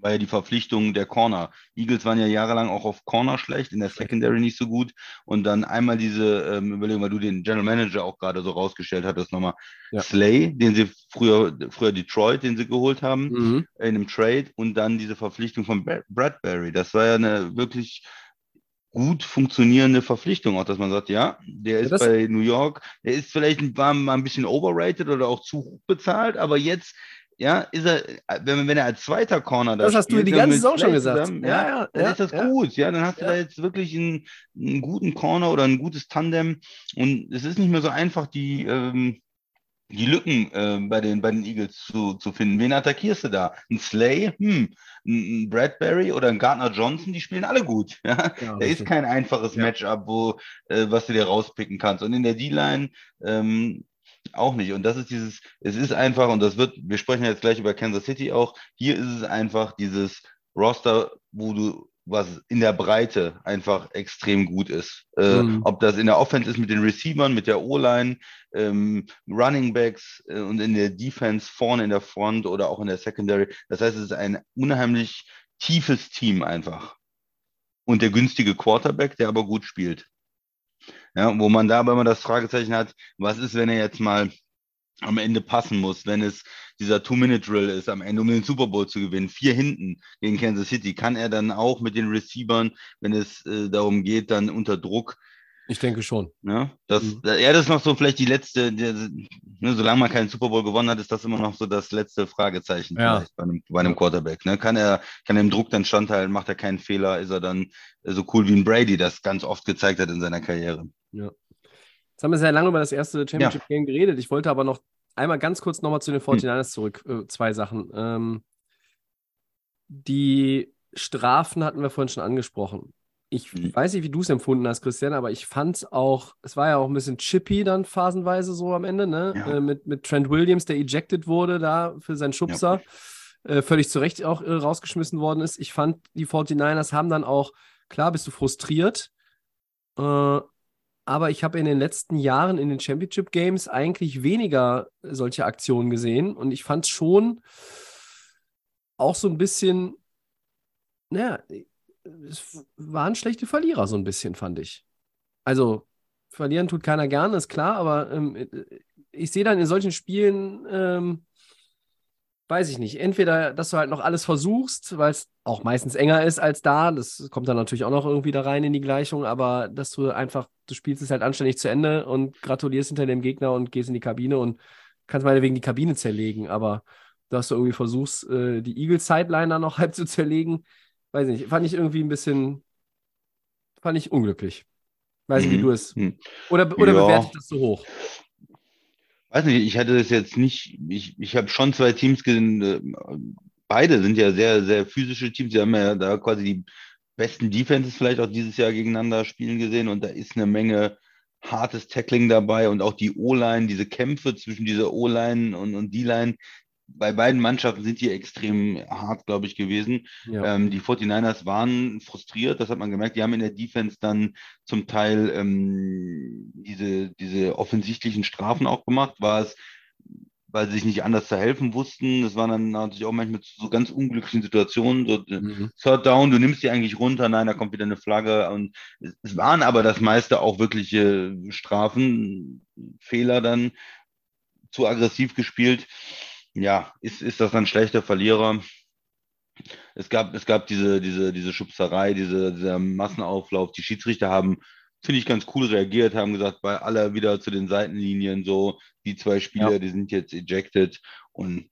war ja die Verpflichtung der Corner. Eagles waren ja jahrelang auch auf Corner schlecht, in der Secondary nicht so gut. Und dann einmal diese ähm, Überlegung, weil du den General Manager auch gerade so rausgestellt hattest, nochmal Ja. Slay, den sie früher, früher Detroit, den sie geholt haben Mhm. in einem Trade und dann diese Verpflichtung von Bra- Bradbury. Das war ja eine wirklich gut funktionierende Verpflichtung, auch dass man sagt, ja, der ist das- bei New York, der ist vielleicht ein- war mal ein bisschen overrated oder auch zu hoch bezahlt, aber jetzt ja, ist er, wenn, wenn er als zweiter Corner da Das hast du spielt, die dann ganze Saison schon gesagt. zusammen, Ja, ja, ja, dann ja, ist das ja. gut, ja, dann hast du da jetzt wirklich einen, einen guten Corner oder ein gutes Tandem und es ist nicht mehr so einfach, die ähm, die Lücken äh, bei, den, bei den Eagles zu, zu finden. Wen attackierst du da? Ein Slay? Hm. Ein, Bradbury oder ein Gardner Johnson? Die spielen alle gut. Ja? Ja, da ist kein einfaches. Matchup, wo, äh, was du dir rauspicken kannst. Und in der D-Line ähm, auch nicht. Und das ist dieses, es ist einfach, und das wird, wir sprechen jetzt gleich über Kansas City auch, hier ist es einfach dieses Roster, wo du was in der Breite einfach extrem gut ist. Äh, Mhm. Ob das in der Offense ist mit den Receivern, mit der O-Line, ähm, Running Backs äh, und in der Defense vorne in der Front oder auch in der Secondary. Das heißt, es ist ein unheimlich tiefes Team einfach. Und der günstige Quarterback, der aber gut spielt. Ja, wo man da aber immer das Fragezeichen hat, was ist, wenn er jetzt mal am Ende passen muss, wenn es dieser Two-Minute-Drill ist am Ende, um den Super Bowl zu gewinnen, vier hinten gegen Kansas City, kann er dann auch mit den Receivern, wenn es äh, darum geht, dann unter Druck Ich denke schon. Ne? Das, Mhm. Ja, das ist noch so vielleicht die letzte, der, ne, solange man keinen Super Bowl gewonnen hat, ist das immer noch so das letzte Fragezeichen Ja. bei einem, bei einem Quarterback. Ne? Kann er, kann er im Druck dann standhalten, macht er keinen Fehler, ist er dann äh, so cool wie ein Brady das ganz oft gezeigt hat in seiner Karriere. Jetzt haben wir sehr lange über das erste Championship Game geredet. Ich wollte aber noch einmal ganz kurz nochmal zu den 49ers zurück. Äh, zwei Sachen. Ähm, die Strafen hatten wir vorhin schon angesprochen. Ich Mhm. weiß nicht, wie du es empfunden hast, Christian, aber ich fand es auch, es war ja auch ein bisschen chippy dann phasenweise so am Ende, ne? Ja. Äh, mit, mit Trent Williams, der ejected wurde da für seinen Schubser, äh, völlig zu Recht auch äh, rausgeschmissen worden ist. Ich fand, die 49ers haben dann auch, klar bist du frustriert, äh, aber ich habe in den letzten Jahren in den Championship Games eigentlich weniger solche Aktionen gesehen und ich fand schon auch so ein bisschen, naja, es waren schlechte Verlierer, so ein bisschen, fand ich. Also, verlieren tut keiner gerne, ist klar, aber ähm, ich sehe dann in solchen Spielen, ähm, weiß ich nicht, entweder, dass du halt noch alles versuchst, weil es auch meistens enger ist als da, das kommt dann natürlich auch noch irgendwie da rein in die Gleichung, aber dass du einfach, du spielst es halt anständig zu Ende und gratulierst hinter dem Gegner und gehst in die Kabine und kannst meinetwegen die Kabine zerlegen, aber dass du irgendwie versuchst, äh, die Eagle-Sideline dann noch halb zu zerlegen, weiß ich nicht, fand ich irgendwie ein bisschen, fand ich unglücklich. Weiß nicht, wie Mhm. du es. Mhm. Oder, oder Ja. bewertet das so hoch? Weiß nicht, ich hatte das jetzt nicht, ich, ich habe schon zwei Teams gesehen, äh, beide sind ja sehr, sehr physische Teams, die haben ja da quasi die besten Defenses vielleicht auch dieses Jahr gegeneinander spielen gesehen und da ist eine Menge hartes Tackling dabei und auch die O-Line, diese Kämpfe zwischen dieser O-Line und, und D-Line, bei beiden Mannschaften sind die extrem hart, glaube ich, gewesen. Ja. Ähm, die 49ers waren frustriert, das hat man gemerkt. Die haben in der Defense dann zum Teil ähm, diese, diese offensichtlichen Strafen auch gemacht, war es, weil sie sich nicht anders zu helfen wussten. Das waren dann natürlich auch manchmal so ganz unglücklichen Situationen. So, äh, Mhm. Third Down, du nimmst die eigentlich runter, nein, da kommt wieder eine Flagge. Und es- es waren aber das meiste auch wirkliche Strafen, Fehler dann, zu aggressiv gespielt. Ja, ist, ist das dann schlechter Verlierer? Es gab, es gab diese, diese, diese Schubserei, diese, dieser Massenauflauf. Die Schiedsrichter haben, finde ich, ganz cool reagiert, haben gesagt, bei aller wieder zu den Seitenlinien so, die zwei Spieler, Ja. die sind jetzt ejected. Und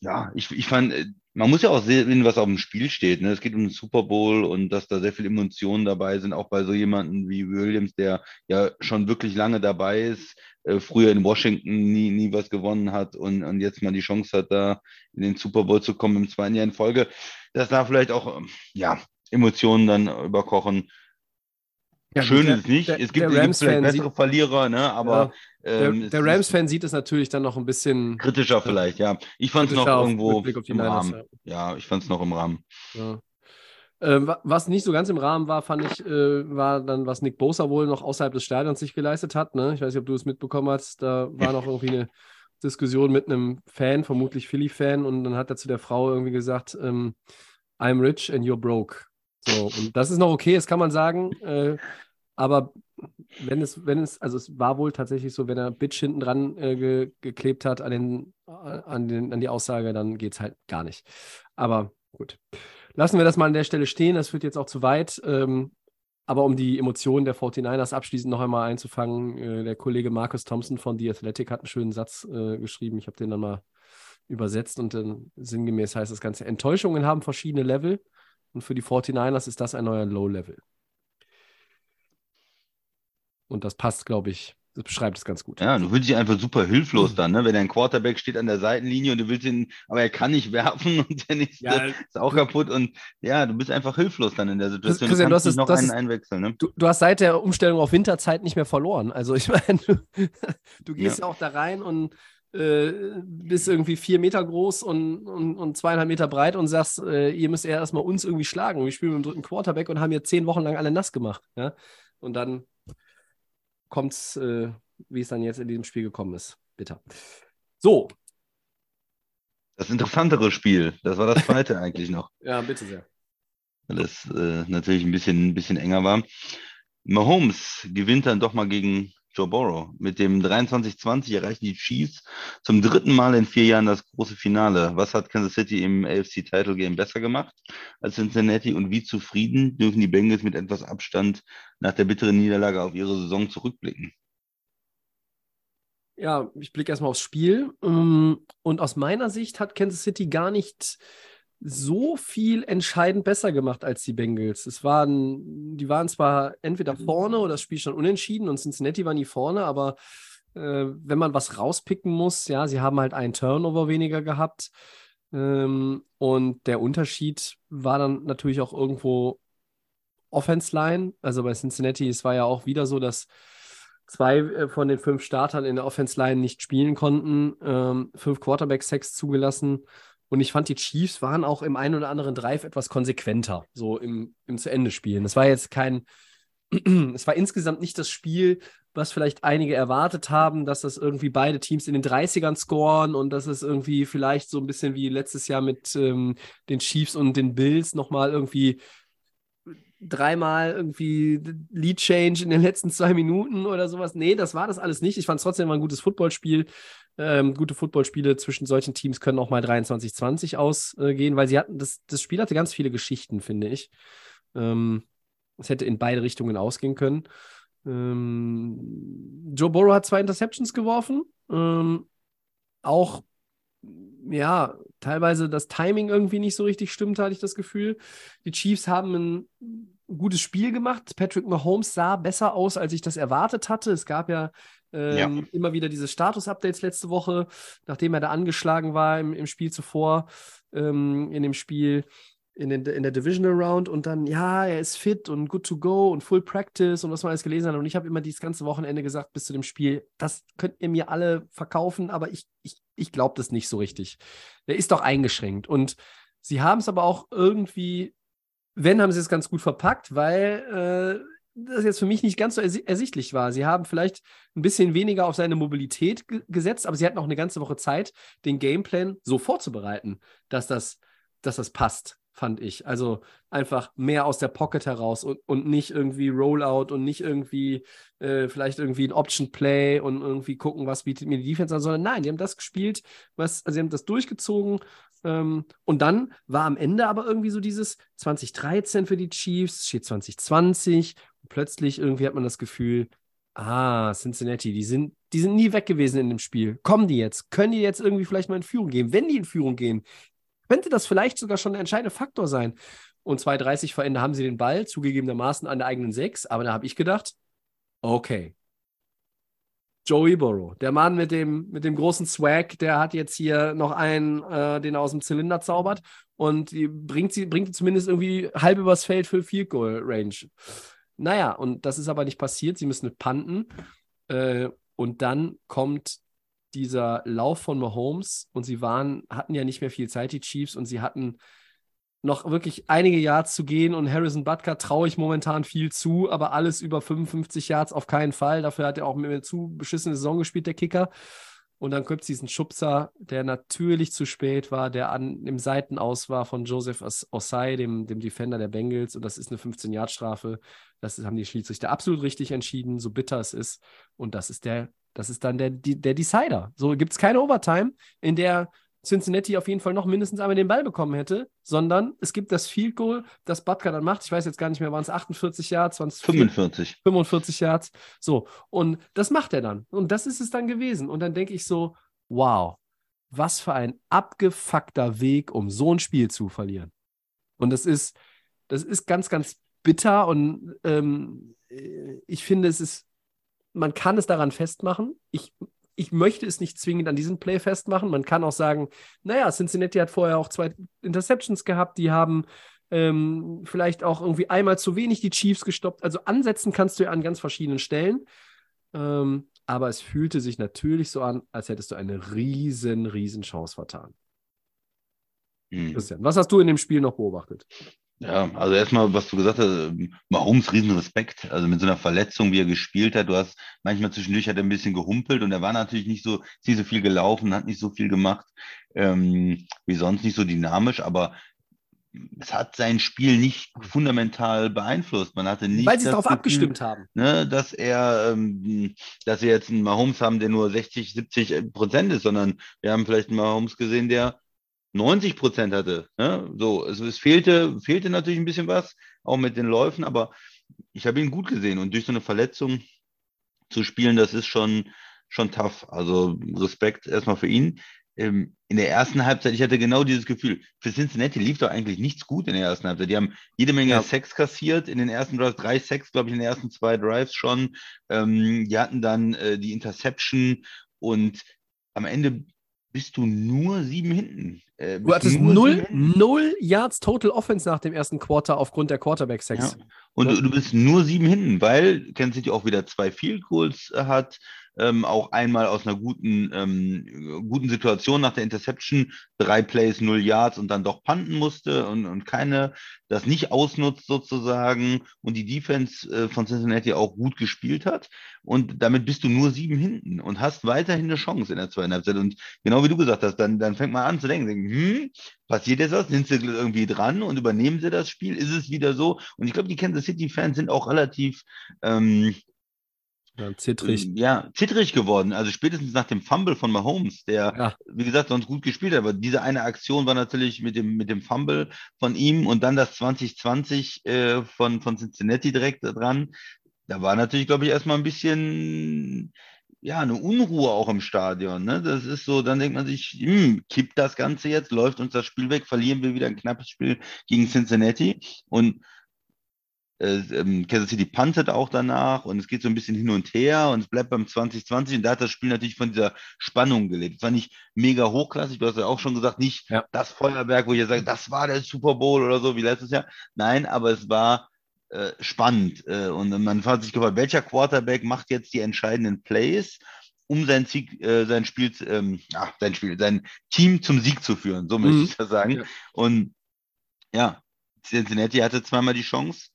ja, ich, ich fand, äh, man muss ja auch sehen, was auf dem Spiel steht. Ne? Es geht um den Super Bowl und dass da sehr viele Emotionen dabei sind, auch bei so jemanden wie Williams, der ja schon wirklich lange dabei ist, äh, früher in Washington nie, nie was gewonnen hat und, und jetzt mal die Chance hat, da in den Super Bowl zu kommen im zweiten Jahr in Folge, dass da vielleicht auch, ähm, ja, Emotionen dann überkochen. Ja, Schön gut, ist nicht. der- es der gibt, es gibt vielleicht bessere Verlierer, ne? aber Der, ähm, der ist Rams-Fan sieht es natürlich dann noch ein bisschen kritischer vielleicht, ja. Ich fand es noch irgendwo im Niners, Rahmen. Ja, ich fand es noch im Rahmen. Ja. Ähm, wa- was nicht so ganz im Rahmen war, fand ich, äh, war dann, was Nick Bosa wohl noch außerhalb des Stadions sich geleistet hat. Ne? Ich weiß nicht, ob du es mitbekommen hast. Da war noch irgendwie eine Diskussion mit einem Fan, vermutlich Philly-Fan, und dann hat er zu der Frau irgendwie gesagt, ähm, I'm rich and you're broke. So, und das ist noch okay, das kann man sagen. Äh, aber wenn es, wenn es, also es war wohl tatsächlich so, wenn er Bitch hinten dran äh, ge, geklebt hat an, den, an, den, an die Aussage, dann geht es halt gar nicht. Aber gut. Lassen wir das mal an der Stelle stehen, das führt jetzt auch zu weit. Ähm, aber um die Emotionen der 49ers abschließend noch einmal einzufangen, äh, der Kollege Marcus Thompson von The Athletic hat einen schönen Satz äh, geschrieben. Ich habe den dann mal übersetzt und dann sinngemäß heißt das Ganze: Enttäuschungen haben verschiedene Level und für die 49ers ist das ein neuer Low-Level. Und das passt, glaube ich, das beschreibt es ganz gut. Ja, du fühlst dich einfach super hilflos dann, ne? Wenn dein Quarterback steht an der Seitenlinie und du willst ihn, aber er kann nicht werfen und der nächste Ja. ist auch kaputt und ja, du bist einfach hilflos dann in der Situation. Christian, du du hast kannst nicht es- noch das einen ist- einwechseln, ne? Du, du hast seit der Umstellung auf Winterzeit nicht mehr verloren. Also ich meine, du, du gehst ja. auch da rein und äh, bist irgendwie vier Meter groß und, und, und zweieinhalb Meter breit und sagst, äh, ihr müsst eher erstmal uns irgendwie schlagen. Wir spielen mit dem dritten Quarterback und haben hier zehn Wochen lang alle nass gemacht. Ja? Und dann kommt es, äh, wie es dann jetzt in diesem Spiel gekommen ist. Bitter. So, Das interessantere Spiel, das war das zweite eigentlich noch, ja, bitte sehr. weil es äh, natürlich ein bisschen, ein bisschen enger war. Mahomes gewinnt dann doch mal gegen Joe Burrow. Mit dem 23-20 erreichen die Chiefs zum dritten Mal in vier Jahren das große Finale. Was hat Kansas City im AFC Title Game besser gemacht als Cincinnati und wie zufrieden dürfen die Bengals mit etwas Abstand nach der bitteren Niederlage auf ihre Saison zurückblicken? Ja, ich blicke erstmal aufs Spiel. Ähm, Und aus meiner Sicht hat Kansas City gar nicht so viel entscheidend besser gemacht als die Bengals. Es waren, die waren zwar entweder vorne oder das Spiel schon unentschieden und Cincinnati war nie vorne, aber äh, wenn man was rauspicken muss, ja, sie haben halt einen Turnover weniger gehabt. Ähm, und der Unterschied war dann natürlich auch irgendwo Offense Line. Also bei Cincinnati, es war ja auch wieder so, dass zwei äh, von den fünf Startern in der Offense Line nicht spielen konnten, ähm, fünf Quarterback-Sacks zugelassen. Und ich fand, die Chiefs waren auch im einen oder anderen Drive etwas konsequenter, so im, im Zu-Ende-Spielen. Es war jetzt kein, es war insgesamt nicht das Spiel, was vielleicht einige erwartet haben, dass das irgendwie beide Teams in den 30ern scoren und dass es irgendwie vielleicht so ein bisschen wie letztes Jahr mit ähm, den Chiefs und den Bills nochmal irgendwie dreimal irgendwie Lead Change in den letzten zwei Minuten oder sowas. Nee, das war das alles nicht. Ich fand es trotzdem mal ein gutes Footballspiel. Ähm, gute Footballspiele zwischen solchen Teams können auch mal 23-20 ausgehen, weil sie hatten, das, das Spiel hatte ganz viele Geschichten, finde ich. Ähm, es hätte in beide Richtungen ausgehen können. Ähm, Joe Burrow hat zwei Interceptions geworfen. Ähm, auch, ja, teilweise das Timing irgendwie nicht so richtig stimmt, hatte ich das Gefühl. Die Chiefs haben ein gutes Spiel gemacht. Patrick Mahomes sah besser aus, als ich das erwartet hatte. Es gab ja, ähm, ja. immer wieder diese Status-Updates letzte Woche, nachdem er da angeschlagen war im, im Spiel zuvor, ähm, in dem Spiel in, den, in der Divisional Round und dann, ja, er ist fit und good to go und full practice und was man alles gelesen hat. Und ich habe immer dieses ganze Wochenende gesagt, bis zu dem Spiel, das könnt ihr mir alle verkaufen, aber ich, ich, ich glaube das nicht so richtig. Der ist doch eingeschränkt. Und sie haben es aber auch irgendwie, wenn, haben sie es ganz gut verpackt, weil äh, das jetzt für mich nicht ganz so ersichtlich war. Sie haben vielleicht ein bisschen weniger auf seine Mobilität gesetzt, aber sie hatten auch eine ganze Woche Zeit, den Gameplan so vorzubereiten, dass das, dass das passt fand ich. Also einfach mehr aus der Pocket heraus und, und nicht irgendwie Rollout und nicht irgendwie äh, vielleicht irgendwie ein Option Play und irgendwie gucken, was bietet mir die Defense an, sondern nein, die haben das gespielt, was, also sie haben das durchgezogen ähm, und dann war am Ende aber irgendwie so dieses 2013 für die Chiefs, steht 2020 und plötzlich irgendwie hat man das Gefühl, ah, Cincinnati, die sind, die sind nie weg gewesen in dem Spiel. Kommen die jetzt? Können die jetzt irgendwie vielleicht mal in Führung gehen? Wenn die in Führung gehen, könnte das vielleicht sogar schon ein entscheidender Faktor sein. Und 2,30 vor Ende haben sie den Ball, zugegebenermaßen an der eigenen 6. Aber da habe ich gedacht, okay. Joey Burrow, der Mann mit dem, mit dem großen Swag, der hat jetzt hier noch einen, äh, den er aus dem Zylinder zaubert und bringt sie, bringt zumindest irgendwie halb übers Feld für Field Goal Range. Naja, und das ist aber nicht passiert. Sie müssen panten. Äh, und dann kommt dieser Lauf von Mahomes und sie waren, hatten ja nicht mehr viel Zeit, die Chiefs, und sie hatten noch wirklich einige Yards zu gehen und Harrison Butker traue ich momentan viel zu, aber alles über 55 Yards auf keinen Fall. Dafür hat er auch mit einer zu beschissene Saison gespielt, der Kicker. Und dann gibt es diesen Schubser, der natürlich zu spät war, der an dem Seitenaus war von Joseph Osai, dem, dem Defender der Bengals. Und das ist eine 15-Yard-Strafe. Das haben die Schiedsrichter absolut richtig entschieden, so bitter es ist. Und das ist der das ist dann der, der Decider. So gibt es keine Overtime, in der Cincinnati auf jeden Fall noch mindestens einmal den Ball bekommen hätte, sondern es gibt das Field Goal, das Butker dann macht. Ich weiß jetzt gar nicht mehr, waren es 48 Yards, waren es 45. 45 Yards. So, und das macht er dann. Und das ist es dann gewesen. Und dann denke ich so, wow, was für ein abgefuckter Weg, um so ein Spiel zu verlieren. Und das ist, das ist ganz, ganz bitter und ähm, ich finde, es ist man kann es daran festmachen. Ich, ich möchte es nicht zwingend an diesem Play festmachen. Man kann auch sagen, naja, Cincinnati hat vorher auch zwei Interceptions gehabt, die haben ähm, vielleicht auch irgendwie einmal zu wenig die Chiefs gestoppt. Also ansetzen kannst du ja an ganz verschiedenen Stellen. Ähm, aber es fühlte sich natürlich so an, als hättest du eine riesen, riesen Chance vertan. Hm. Christian, was hast du in dem Spiel noch beobachtet? Ja, also erstmal, was du gesagt hast, ähm, Mahomes Riesenrespekt. Also mit so einer Verletzung, wie er gespielt hat, du hast manchmal zwischendurch hat er ein bisschen gehumpelt und er war natürlich nicht so, nicht so viel gelaufen, hat nicht so viel gemacht, ähm, wie sonst nicht so dynamisch, aber es hat sein Spiel nicht fundamental beeinflusst. Man hatte nicht. Weil sie darauf abgestimmt haben. Ne, dass er, ähm, dass wir jetzt einen Mahomes haben, der nur 60, 70 Prozent ist, sondern wir haben vielleicht einen Mahomes gesehen, der 90 Prozent hatte. Ne? So, also es fehlte, fehlte natürlich ein bisschen was, auch mit den Läufen, aber ich habe ihn gut gesehen und durch so eine Verletzung zu spielen, das ist schon, schon tough. Also Respekt erstmal für ihn. Ähm, in der ersten Halbzeit, ich hatte genau dieses Gefühl, für Cincinnati lief doch eigentlich nichts gut in der ersten Halbzeit. Die haben jede Menge ja. Sex kassiert in den ersten Drives, drei Sex, glaube ich, in den ersten zwei Drives schon. Ähm, die hatten dann äh, die Interception und am Ende bist du nur sieben hinten. Äh, du hattest null, null Yards Total Offense nach dem ersten Quarter aufgrund der Quarterback-Sex. Ja. Und du, du, bist nur sieben hinten, weil Kansas City auch wieder zwei Field Goals hat, ähm, auch einmal aus einer guten, ähm, guten Situation nach der Interception, drei Plays, null Yards und dann doch panten musste und, und keine, das nicht ausnutzt sozusagen und die Defense äh, von Cincinnati auch gut gespielt hat. Und damit bist du nur sieben hinten und hast weiterhin eine Chance in der zweiten Halbzeit. Und genau wie du gesagt hast, dann, dann fängt man an zu denken, hm, passiert jetzt was? Sind sie irgendwie dran und übernehmen sie das Spiel? Ist es wieder so? Und ich glaube, die Kansas City-Fans sind auch relativ ähm, ja, zittrig. Ähm, ja, zittrig geworden. Also spätestens nach dem Fumble von Mahomes, der, ja. wie gesagt, sonst gut gespielt hat. Aber diese eine Aktion war natürlich mit dem, mit dem Fumble von ihm und dann das 2020 äh, von, von Cincinnati direkt dran. Da war natürlich, glaube ich, erstmal ein bisschen, ja, eine Unruhe auch im Stadion. Ne? Das ist so, dann denkt man sich, hm, kippt das Ganze jetzt, läuft uns das Spiel weg, verlieren wir wieder ein knappes Spiel gegen Cincinnati. Und äh, ähm, Kansas City puntet auch danach und es geht so ein bisschen hin und her und es bleibt beim 2020 und da hat das Spiel natürlich von dieser Spannung gelebt. Es war nicht mega hochklassig, du hast ja auch schon gesagt, nicht ja. das Feuerwerk, wo ich ja sage, das war der Super Bowl oder so wie letztes Jahr. Nein, aber es war äh, spannend äh, und man hat sich gefragt, welcher Quarterback macht jetzt die entscheidenden Plays? um sein, Sieg, äh, sein Spiel, ähm, ach, sein Spiel, sein Team zum Sieg zu führen, so möchte mhm. ich das sagen. Ja. Und ja, Cincinnati hatte zweimal die Chance,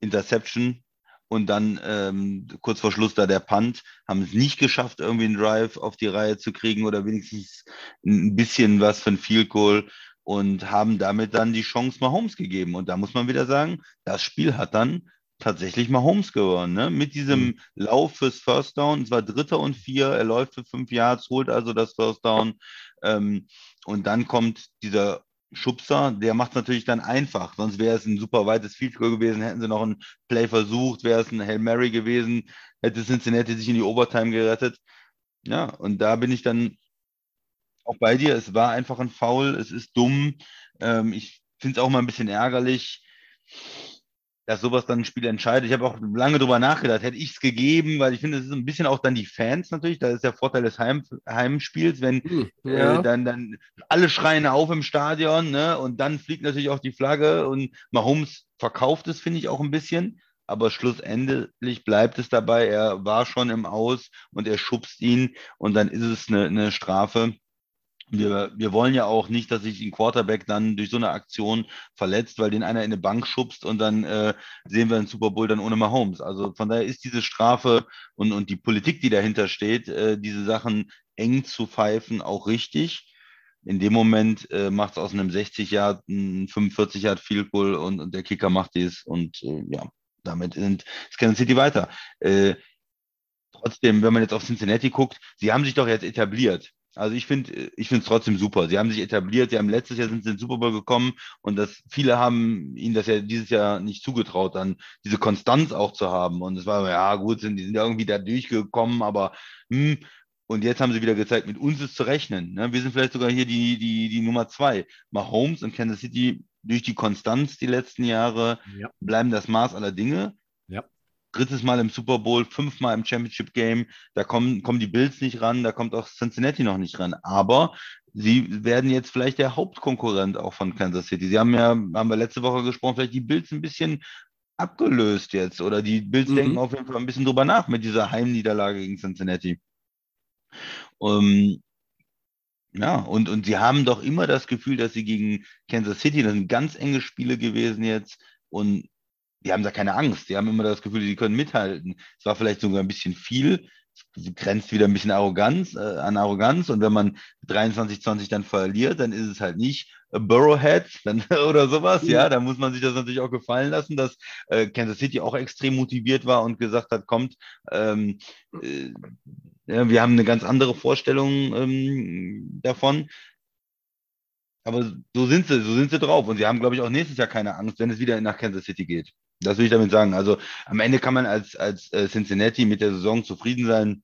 Interception und dann ähm, kurz vor Schluss da der Punt, haben es nicht geschafft, irgendwie einen Drive auf die Reihe zu kriegen oder wenigstens ein bisschen was für ein Field Goal und haben damit dann die Chance Mahomes gegeben. Und da muss man wieder sagen, das Spiel hat dann tatsächlich Mahomes gewonnen, ne? mit diesem mhm. Lauf fürs First Down. Es war Dritter und Vier, er läuft für fünf Yards, holt also das First Down. Ähm, und dann kommt dieser Schubser, der macht es natürlich dann einfach. Sonst wäre es ein super weites Field Goal gewesen, hätten sie noch einen Play versucht, wäre es ein Hail Mary gewesen, hätte Cincinnati sich in die Overtime gerettet. Ja, und da bin ich dann auch bei dir. Es war einfach ein Foul, es ist dumm. Ähm, ich finde es auch mal ein bisschen ärgerlich dass sowas dann ein Spiel entscheidet. Ich habe auch lange drüber nachgedacht, hätte ich es gegeben, weil ich finde, es ist ein bisschen auch dann die Fans natürlich, da ist der Vorteil des Heim, Heimspiels, wenn hm, äh, ja. äh, dann, dann alle schreien auf im Stadion, ne? Und dann fliegt natürlich auch die Flagge und Mahomes verkauft es, finde ich, auch ein bisschen. Aber schlussendlich bleibt es dabei, er war schon im Aus und er schubst ihn und dann ist es eine, eine Strafe wir, wir wollen ja auch nicht, dass sich ein Quarterback dann durch so eine Aktion verletzt, weil den einer in eine Bank schubst und dann äh, sehen wir einen Super Bowl dann ohne Mahomes. Also von daher ist diese Strafe und, und die Politik, die dahinter steht, äh, diese Sachen eng zu pfeifen, auch richtig. In dem Moment äh, macht es aus einem 60 Yard ein 45 Yard Field Goal und, und der Kicker macht dies und äh, ja, damit sind Kansas City weiter. Äh, trotzdem, wenn man jetzt auf Cincinnati guckt, sie haben sich doch jetzt etabliert. Also ich finde ich finde es trotzdem super. Sie haben sich etabliert, sie haben letztes Jahr sind sie in den Super Bowl gekommen und das viele haben ihnen das ja dieses Jahr nicht zugetraut, dann diese Konstanz auch zu haben. Und es war, ja gut, sind, die sind irgendwie da durchgekommen, aber hm, und jetzt haben sie wieder gezeigt, mit uns ist zu rechnen. Ne? Wir sind vielleicht sogar hier die, die, die Nummer zwei. Mahomes und Kansas City durch die Konstanz die letzten Jahre ja. bleiben das Maß aller Dinge drittes Mal im Super Bowl, fünfmal im Championship Game. Da kommen, kommen die Bills nicht ran, da kommt auch Cincinnati noch nicht ran. Aber sie werden jetzt vielleicht der Hauptkonkurrent auch von Kansas City. Sie haben ja, haben wir letzte Woche gesprochen, vielleicht die Bills ein bisschen abgelöst jetzt oder die Bills mhm. denken auf jeden Fall ein bisschen drüber nach mit dieser Heimniederlage gegen Cincinnati. Um, ähm, ja, und, und sie haben doch immer das Gefühl, dass sie gegen Kansas City, das sind ganz enge Spiele gewesen jetzt, und die haben da keine Angst. Die haben immer das Gefühl, sie können mithalten. Es war vielleicht sogar ein bisschen viel. Sie grenzt wieder ein bisschen Arroganz, äh, an Arroganz. Und wenn man 23, 20 dann verliert, dann ist es halt nicht Burrowhead dann, oder sowas. Ja. ja, da muss man sich das natürlich auch gefallen lassen, dass äh, Kansas City auch extrem motiviert war und gesagt hat, kommt, ähm, äh, wir haben eine ganz andere Vorstellung ähm, davon. Aber so sind sie, so sind sie drauf. Und sie haben, glaube ich, auch nächstes Jahr keine Angst, wenn es wieder nach Kansas City geht. Das will ich damit sagen. Also am Ende kann man als, als äh, Cincinnati mit der Saison zufrieden sein.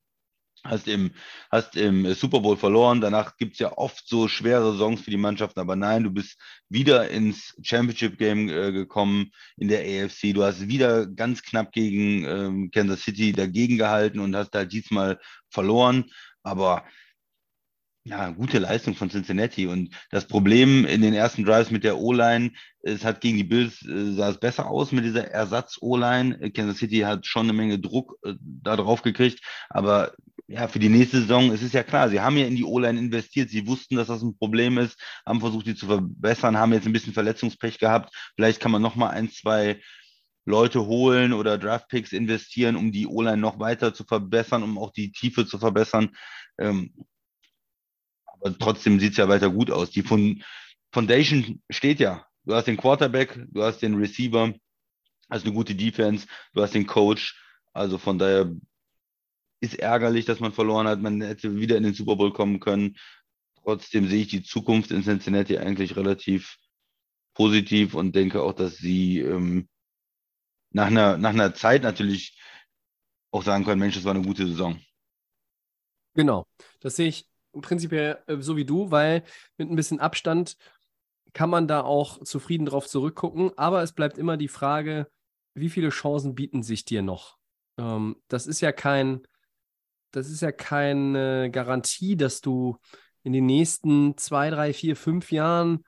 Hast im, hast im Super Bowl verloren. Danach gibt es ja oft so schwere Saisons für die Mannschaften. Aber nein, du bist wieder ins Championship Game äh, gekommen in der AFC. Du hast wieder ganz knapp gegen ähm, Kansas City dagegen gehalten und hast halt diesmal verloren. Aber ja, gute Leistung von Cincinnati. Und das Problem in den ersten Drives mit der O-Line, es hat gegen die Bills, äh, sah es besser aus mit dieser Ersatz-O-Line. Kansas City hat schon eine Menge Druck äh, da drauf gekriegt. Aber ja, für die nächste Saison, es ist ja klar, sie haben ja in die O-Line investiert. Sie wussten, dass das ein Problem ist, haben versucht, die zu verbessern, haben jetzt ein bisschen Verletzungspech gehabt. Vielleicht kann man noch mal ein, zwei Leute holen oder Draftpicks investieren, um die O-Line noch weiter zu verbessern, um auch die Tiefe zu verbessern. Ähm, aber trotzdem sieht es ja weiter gut aus. Die Foundation steht ja. Du hast den Quarterback, du hast den Receiver, hast eine gute Defense, du hast den Coach. Also von daher ist ärgerlich, dass man verloren hat. Man hätte wieder in den Super Bowl kommen können. Trotzdem sehe ich die Zukunft in Cincinnati eigentlich relativ positiv und denke auch, dass sie ähm, nach, einer, nach einer Zeit natürlich auch sagen können, Mensch, das war eine gute Saison. Genau, das sehe ich prinzipiell äh, so wie du, weil mit ein bisschen Abstand kann man da auch zufrieden drauf zurückgucken. Aber es bleibt immer die Frage, wie viele Chancen bieten sich dir noch? Ähm, das ist ja kein, das ist ja keine Garantie, dass du in den nächsten zwei, drei, vier, fünf Jahren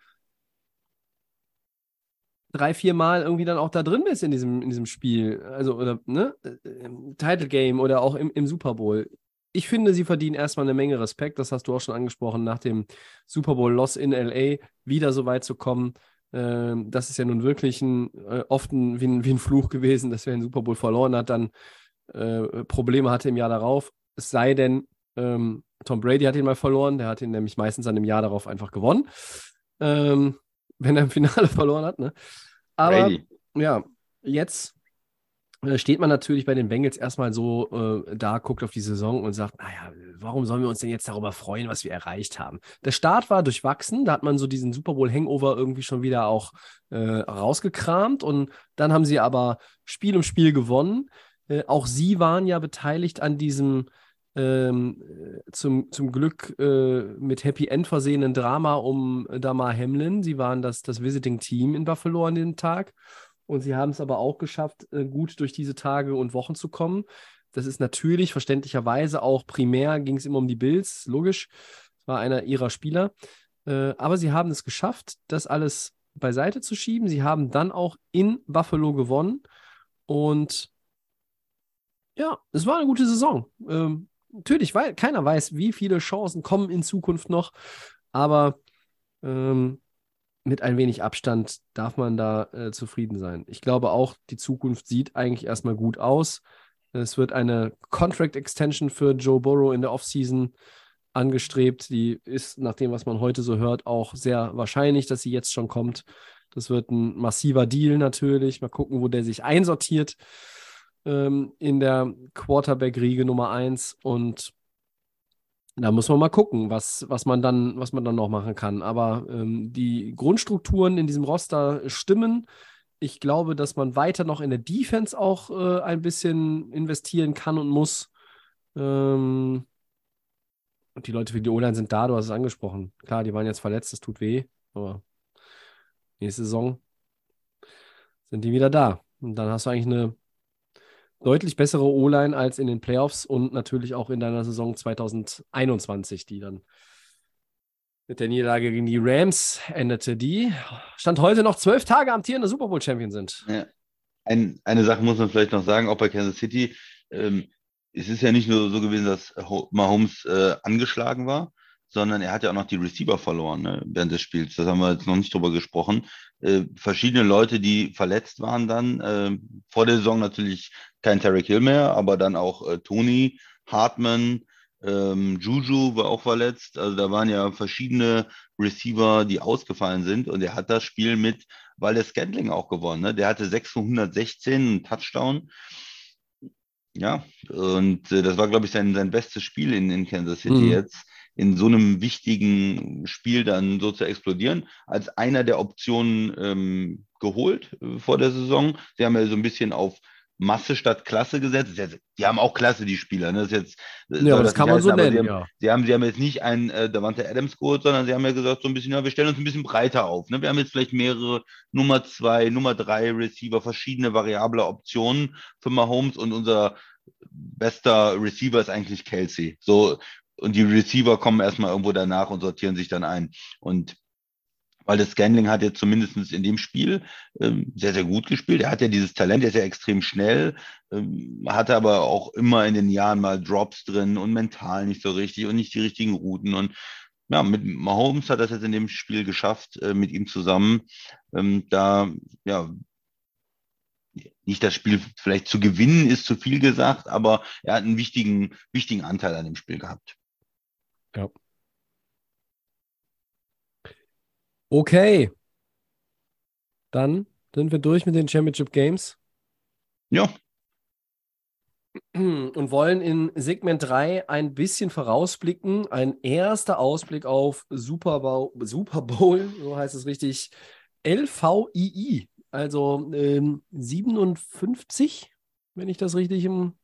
drei, vier Mal irgendwie dann auch da drin bist in diesem, in diesem Spiel. Also, oder, ne? Äh, Im Title Game oder auch im, im Super Bowl ich finde, sie verdienen erstmal eine Menge Respekt. Das hast du auch schon angesprochen, nach dem Super Bowl Loss in LA wieder so weit zu kommen. Ähm, das ist ja nun wirklich ein, äh, oft ein, wie, ein, wie ein Fluch gewesen, dass wer den Super Bowl verloren hat, dann äh, Probleme hatte im Jahr darauf. Es sei denn, ähm, Tom Brady hat ihn mal verloren. Der hat ihn nämlich meistens an dem Jahr darauf einfach gewonnen. Ähm, wenn er im Finale verloren hat. Ne? Aber Brady. ja, jetzt steht man natürlich bei den Bengals erstmal so äh, da, guckt auf die Saison und sagt, naja, warum sollen wir uns denn jetzt darüber freuen, was wir erreicht haben? Der Start war durchwachsen, da hat man so diesen Super Bowl Hangover irgendwie schon wieder auch äh, rausgekramt und dann haben sie aber Spiel um Spiel gewonnen. Äh, auch sie waren ja beteiligt an diesem ähm, zum, zum Glück äh, mit Happy End versehenen Drama um Damar Hamlin. Sie waren das, das Visiting Team in Buffalo an dem Tag und sie haben es aber auch geschafft, äh, gut durch diese Tage und Wochen zu kommen. Das ist natürlich verständlicherweise auch primär ging es immer um die Bills, logisch. War einer ihrer Spieler. Äh, aber sie haben es geschafft, das alles beiseite zu schieben. Sie haben dann auch in Buffalo gewonnen. Und ja, es war eine gute Saison. Ähm, natürlich, weil keiner weiß, wie viele Chancen kommen in Zukunft noch. Aber ähm, mit ein wenig Abstand darf man da äh, zufrieden sein. Ich glaube auch, die Zukunft sieht eigentlich erstmal gut aus. Es wird eine Contract Extension für Joe Burrow in der Offseason angestrebt. Die ist, nach dem, was man heute so hört, auch sehr wahrscheinlich, dass sie jetzt schon kommt. Das wird ein massiver Deal natürlich. Mal gucken, wo der sich einsortiert ähm, in der Quarterback-Riege Nummer 1. Und da muss man mal gucken, was, was, man, dann, was man dann noch machen kann. Aber ähm, die Grundstrukturen in diesem Roster stimmen. Ich glaube, dass man weiter noch in der Defense auch äh, ein bisschen investieren kann und muss. Ähm, und die Leute für die O-Line sind da, du hast es angesprochen. Klar, die waren jetzt verletzt, das tut weh. Aber nächste Saison sind die wieder da. Und dann hast du eigentlich eine deutlich bessere O-Line als in den Playoffs und natürlich auch in deiner Saison 2021, die dann mit der Niederlage gegen die Rams endete, die Stand heute noch zwölf Tage amtierende Super Bowl-Champion sind. Ja. Ein, eine Sache muss man vielleicht noch sagen, auch bei Kansas City. Ähm, es ist ja nicht nur so gewesen, dass Mahomes äh, angeschlagen war, sondern er hat ja auch noch die Receiver verloren ne, während des Spiels. Das haben wir jetzt noch nicht drüber gesprochen. Äh, verschiedene Leute, die verletzt waren dann. Äh, vor der Saison natürlich kein Tarek Hill mehr, aber dann auch äh, Tony, Hartman, ähm, Juju war auch verletzt. Also da waren ja verschiedene Receiver, die ausgefallen sind. Und er hat das Spiel mit Waldes Scantling auch gewonnen. Ne? Der hatte 616 einen Touchdown. Ja, und äh, das war, glaube ich, sein, sein bestes Spiel in, in Kansas City mhm. jetzt in so einem wichtigen Spiel dann so zu explodieren, als einer der Optionen ähm, geholt äh, vor der Saison. Sie haben ja so ein bisschen auf Masse statt Klasse gesetzt. Die haben auch Klasse, die Spieler. Ne? Das jetzt, ja, das, das kann man heißen, so nennen. Sie haben, ja. sie, haben, sie haben jetzt nicht einen äh, Davante Adams geholt, sondern sie haben ja gesagt, so ein bisschen, ja, wir stellen uns ein bisschen breiter auf. Ne? Wir haben jetzt vielleicht mehrere Nummer zwei, Nummer drei Receiver, verschiedene variable Optionen für Mahomes und unser bester Receiver ist eigentlich Kelsey. So, und die Receiver kommen erstmal irgendwo danach und sortieren sich dann ein. Und weil das Scanling hat ja zumindest in dem Spiel ähm, sehr, sehr gut gespielt. Er hat ja dieses Talent, er ist ja extrem schnell, ähm, hatte aber auch immer in den Jahren mal Drops drin und mental nicht so richtig und nicht die richtigen Routen. Und ja, mit Mahomes hat das jetzt in dem Spiel geschafft, äh, mit ihm zusammen, ähm, da ja nicht das Spiel vielleicht zu gewinnen, ist zu viel gesagt, aber er hat einen wichtigen, wichtigen Anteil an dem Spiel gehabt. Ja. Okay. Dann sind wir durch mit den Championship Games. Ja. Und wollen in Segment 3 ein bisschen vorausblicken. Ein erster Ausblick auf Super Bowl, Super Bowl so heißt es richtig, LVII. Also ähm, 57, wenn ich das richtig im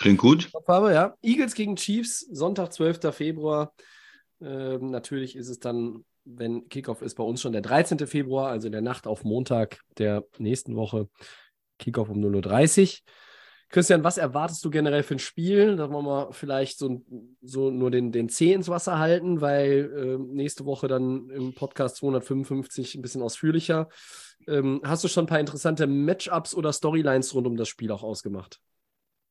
Klingt gut. Habe. Ja. Eagles gegen Chiefs, Sonntag, 12. Februar. Ähm, natürlich ist es dann wenn Kickoff ist bei uns schon der 13. Februar, also in der Nacht auf Montag der nächsten Woche. Kickoff um 0.30 Uhr. Christian, was erwartest du generell für ein Spiel? Da wollen wir vielleicht so, so nur den, den Zeh ins Wasser halten, weil äh, nächste Woche dann im Podcast 255 ein bisschen ausführlicher. Ähm, hast du schon ein paar interessante Matchups oder Storylines rund um das Spiel auch ausgemacht?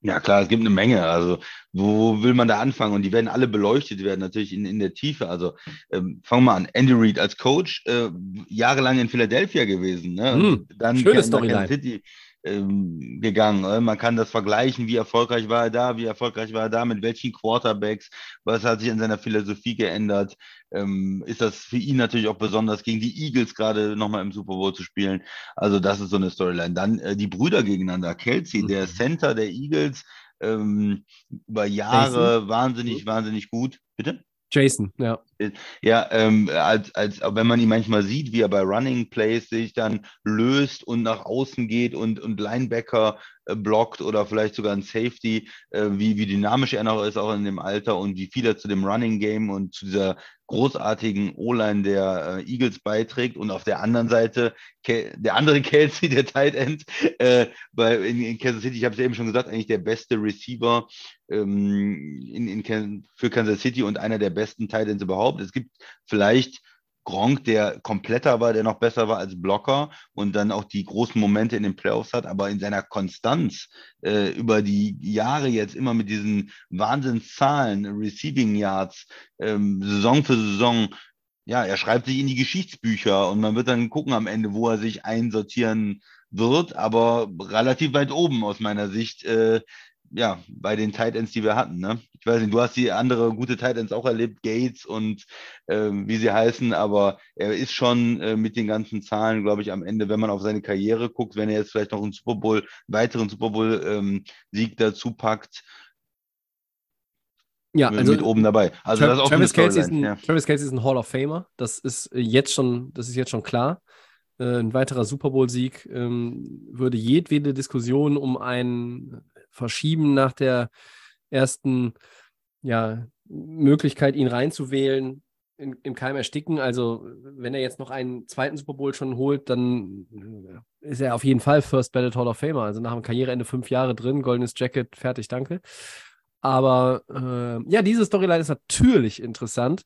Ja, klar, es gibt eine Menge. Also, wo will man da anfangen? Und die werden alle beleuchtet werden, natürlich in, in der Tiefe. Also, ähm, fangen wir an. Andy Reid als Coach, äh, jahrelang in Philadelphia gewesen. Ne? Mm, dann schöne Storyline. City ähm, gegangen. Äh, man kann das vergleichen, wie erfolgreich war er da, wie erfolgreich war er da, mit welchen Quarterbacks, was hat sich in seiner Philosophie geändert. Ähm, ist das für ihn natürlich auch besonders, gegen die Eagles gerade nochmal im Super Bowl zu spielen. Also das ist so eine Storyline. Dann äh, die Brüder gegeneinander. Kelsey, mhm. der Center der Eagles, ähm, über Jahre Jason. wahnsinnig, wahnsinnig gut. Bitte? Jason, ja. Ja, ähm, als, als wenn man ihn manchmal sieht, wie er bei Running Plays sich dann löst und nach außen geht und, und Linebacker äh, blockt oder vielleicht sogar ein Safety, äh, wie, wie dynamisch er noch ist, auch in dem Alter und wie viel er zu dem Running Game und zu dieser großartigen O-Line der äh, Eagles beiträgt und auf der anderen Seite Ke der andere Kelsey, der Tight End, äh, bei, in, in Kansas City, ich habe es eben schon gesagt, eigentlich der beste Receiver ähm, in, in, für Kansas City und einer der besten Tight Ends überhaupt. Es gibt vielleicht Gronk, der kompletter war, der noch besser war als Blocker und dann auch die großen Momente in den Playoffs hat, aber in seiner Konstanz äh, über die Jahre jetzt immer mit diesen Wahnsinnszahlen, Receiving Yards, ähm, Saison für Saison, ja, er schreibt sich in die Geschichtsbücher und man wird dann gucken am Ende, wo er sich einsortieren wird, aber relativ weit oben aus meiner Sicht. Äh, ja, bei den Tight Ends, die wir hatten. Ne? Ich weiß nicht, du hast die andere gute Tight Ends auch erlebt, Gates und ähm, wie sie heißen, aber er ist schon äh, mit den ganzen Zahlen, glaube ich, am Ende, wenn man auf seine Karriere guckt, wenn er jetzt vielleicht noch einen Super Bowl, weiteren Super Bowl-Sieg ähm, dazu packt, ja, also mit oben dabei. Also Tra das ist auch Travis, Kelsey ist ein, ja. Travis Kelsey ist ein Hall of Famer. Das ist jetzt schon, das ist jetzt schon klar. Äh, ein weiterer Super Bowl-Sieg ähm, würde jedwede Diskussion um einen verschieben nach der ersten ja, Möglichkeit, ihn reinzuwählen, in, im Keim ersticken. Also, wenn er jetzt noch einen zweiten Super Bowl schon holt, dann äh, ist er auf jeden Fall First Ballot Hall of Famer. Also nach dem Karriereende fünf Jahre drin, goldenes Jacket, fertig, danke. Aber äh, ja, diese Storyline ist natürlich interessant.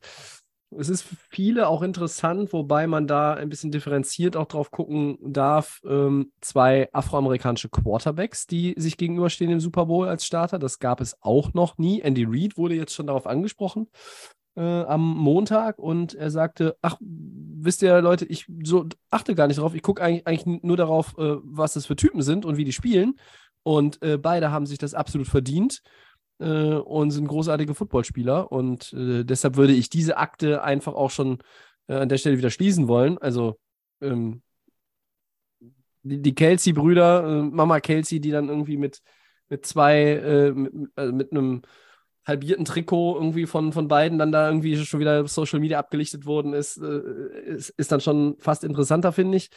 Es ist für viele auch interessant, wobei man da ein bisschen differenziert auch drauf gucken darf. Ähm, zwei afroamerikanische Quarterbacks, die sich gegenüberstehen im Super Bowl als Starter. Das gab es auch noch nie. Andy Reid wurde jetzt schon darauf angesprochen äh, am Montag und er sagte: Ach, wisst ihr, Leute, ich so achte gar nicht drauf. Ich gucke eigentlich, eigentlich, nur darauf, äh, was das für Typen sind und wie die spielen. Und äh, beide haben sich das absolut verdient äh, und sind großartige Footballspieler. Und äh, deshalb würde ich diese Akte einfach auch schon äh, an der Stelle wieder schließen wollen. Also ähm, die, die Kelsey-Brüder, äh, Mama Kelsey, die dann irgendwie mit, mit zwei, äh, mit, also mit einem halbierten Trikot irgendwie von, von beiden dann da irgendwie schon wieder Social Media abgelichtet worden ist, äh, ist, ist dann schon fast interessanter, finde ich.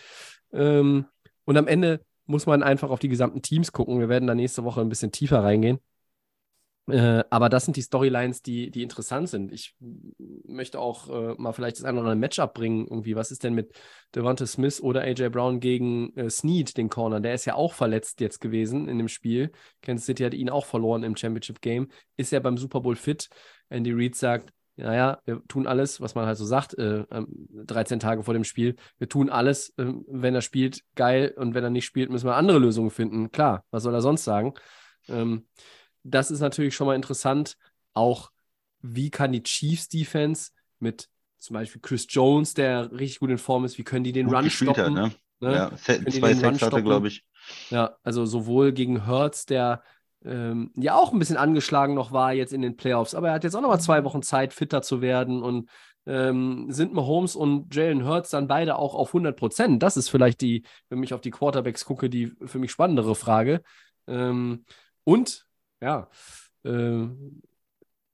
Ähm, und am Ende muss man einfach auf die gesamten Teams gucken. Wir werden da nächste Woche ein bisschen tiefer reingehen. Äh, aber das sind die Storylines, die, die interessant sind. Ich möchte auch äh, mal vielleicht das eine oder andere Matchup bringen. Irgendwie, was ist denn mit Devonta Smith oder AJ Brown gegen äh, Snead, den Corner? Der ist ja auch verletzt jetzt gewesen in dem Spiel. Kansas City hat ihn auch verloren im Championship Game. Ist ja beim Super Bowl fit. Andy Reid sagt, naja, wir tun alles, was man halt so sagt, äh, 13 Tage vor dem Spiel. Wir tun alles, äh, wenn er spielt, geil. Und wenn er nicht spielt, müssen wir andere Lösungen finden. Klar, was soll er sonst sagen? Ähm, das ist natürlich schon mal interessant. Auch, wie kann die Chiefs Defense mit zum Beispiel Chris Jones, der richtig gut in Form ist, wie können die den Gut Run stoppen? hat, ne? ne? Ja, zwei Sacks hatte, glaube ich. Ja, also sowohl gegen Hurts, der ähm, ja auch ein bisschen angeschlagen noch war jetzt in den Playoffs, aber er hat jetzt auch noch mal zwei Wochen Zeit, fitter zu werden und ähm, sind Mahomes und Jalen Hurts dann beide auch auf 100 Prozent? Das ist vielleicht die, wenn ich auf die Quarterbacks gucke, die für mich spannendere Frage. Ähm, und ja, ähm,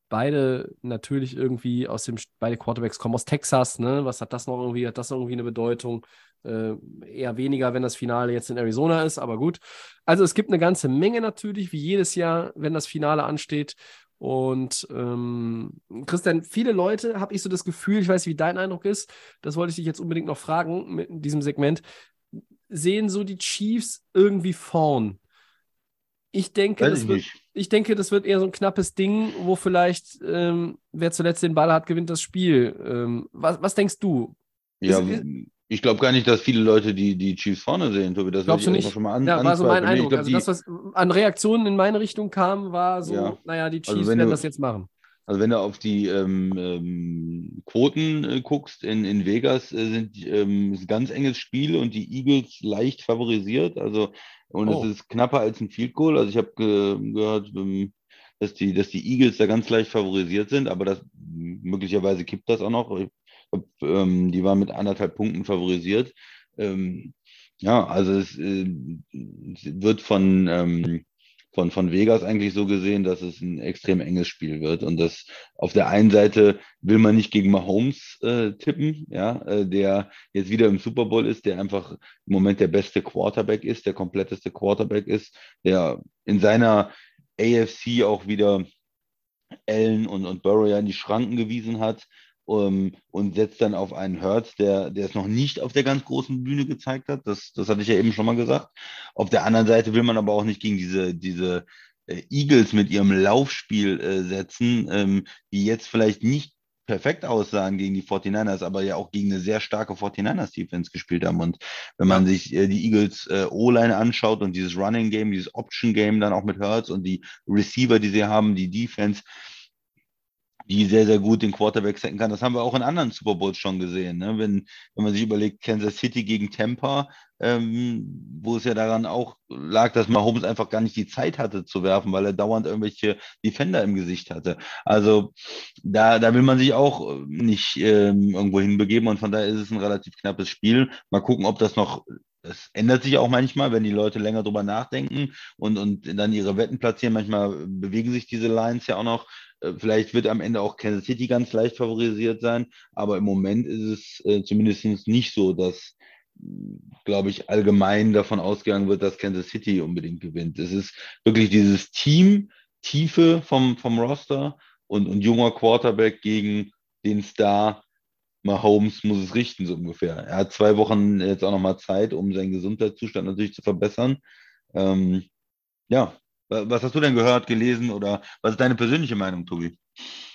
beide natürlich irgendwie aus dem, beide Quarterbacks kommen aus Texas, ne? Was hat das noch irgendwie, hat das noch irgendwie eine Bedeutung? Äh, eher weniger, wenn das Finale jetzt in Arizona ist, aber gut. Also es gibt eine ganze Menge natürlich, wie jedes Jahr, wenn das Finale ansteht. Und ähm, Christian, viele Leute, habe ich so das Gefühl, ich weiß, wie dein Eindruck ist, das wollte ich dich jetzt unbedingt noch fragen mit diesem Segment, sehen so die Chiefs irgendwie vorn. Ich denke, Weiß das ich wird, nicht. Ich denke, das wird eher so ein knappes Ding, wo vielleicht ähm, wer zuletzt den Ball hat, gewinnt das Spiel. Ähm, was, was denkst du? Ja, Ist- ich glaube gar nicht, dass viele Leute die, die Chiefs vorne sehen, Tobi. Das Glaubst du ich nicht? schon mal an, Ja, war so mein Eindruck. glaub, Also das, was an Reaktionen in meine Richtung kam, war so, Ja. naja, die Also Chiefs wenn werden du- das jetzt machen. Also wenn du auf die ähm, ähm, Quoten äh, guckst in, in Vegas, äh, sind ähm, ist ein ganz enges Spiel und die Eagles leicht favorisiert. Also und Oh. es ist knapper als ein Field Goal. Also ich habe ge gehört, ähm, dass die, dass die Eagles da ganz leicht favorisiert sind, aber das möglicherweise kippt das auch noch. Ich ähm, die waren mit anderthalb Punkten favorisiert. Ähm, ja, also es, äh, wird von ähm, von, von Vegas eigentlich so gesehen, dass es ein extrem enges Spiel wird. Und das auf der einen Seite will man nicht gegen Mahomes äh, tippen, ja, äh, der jetzt wieder im Super Bowl ist, der einfach im Moment der beste Quarterback ist, der kompletteste Quarterback ist, der in seiner AFC auch wieder Allen und, und Burrow ja in die Schranken gewiesen hat. Um, und setzt dann auf einen Hurts, der, der es noch nicht auf der ganz großen Bühne gezeigt hat. Das, das hatte ich ja eben schon mal gesagt. Auf der anderen Seite will man aber auch nicht gegen diese, diese äh, Eagles mit ihrem Laufspiel äh, setzen, ähm, die jetzt vielleicht nicht perfekt aussahen gegen die 49ers, aber ja auch gegen eine sehr starke 49ers-Defense gespielt haben. Und wenn man sich äh, die Eagles äh, O-Line anschaut und dieses Running-Game, dieses Option-Game dann auch mit Hurts und die Receiver, die sie haben, die Defense, die sehr, sehr gut den Quarterback sacken kann. Das haben wir auch in anderen Super Bowls schon gesehen. Ne? Wenn, wenn man sich überlegt, Kansas City gegen Tampa, ähm, wo es ja daran auch lag, dass Mahomes einfach gar nicht die Zeit hatte zu werfen, weil er dauernd irgendwelche Defender im Gesicht hatte. Also da, da will man sich auch nicht ähm, irgendwo hinbegeben und von daher ist es ein relativ knappes Spiel. Mal gucken, ob das noch das ändert sich auch manchmal, wenn die Leute länger drüber nachdenken und, und dann ihre Wetten platzieren. Manchmal bewegen sich diese Lines ja auch noch. Äh, Vielleicht wird am Ende auch Kansas City ganz leicht favorisiert sein, aber im Moment ist es äh, zumindest nicht so, dass, glaube ich, allgemein davon ausgegangen wird, dass Kansas City unbedingt gewinnt. Es ist wirklich dieses Team, Tiefe vom, vom Roster und, und junger Quarterback gegen den Star Mahomes muss es richten, so ungefähr. Er hat zwei Wochen jetzt auch nochmal Zeit, um seinen Gesundheitszustand natürlich zu verbessern. Ähm, ja, was hast du denn gehört, gelesen oder was ist deine persönliche Meinung, Tobi?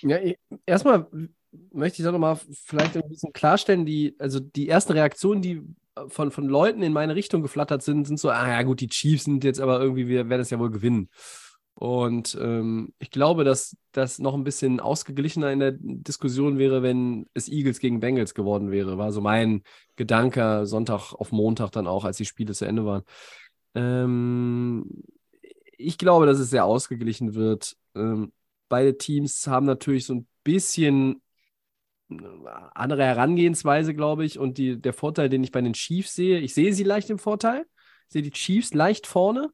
Ja, ich- erstmal möchte ich da nochmal vielleicht ein bisschen klarstellen, die, also die ersten Reaktionen, die von, von Leuten in meine Richtung geflattert sind, sind so, ah ja gut, die Chiefs sind jetzt aber irgendwie, wir werden es ja wohl gewinnen. Und ähm, ich glaube, dass das noch ein bisschen ausgeglichener in der Diskussion wäre, wenn es Eagles gegen Bengals geworden wäre. War so mein Gedanke Sonntag auf Montag dann auch, als die Spiele zu Ende waren. Ähm, ich glaube, dass es sehr ausgeglichen wird. Ähm, beide Teams haben natürlich so ein bisschen äh, andere Herangehensweise, glaube ich. Und die, der Vorteil, den ich bei den Chiefs sehe, ich sehe sie leicht im Vorteil. Ich sehe die Chiefs leicht vorne.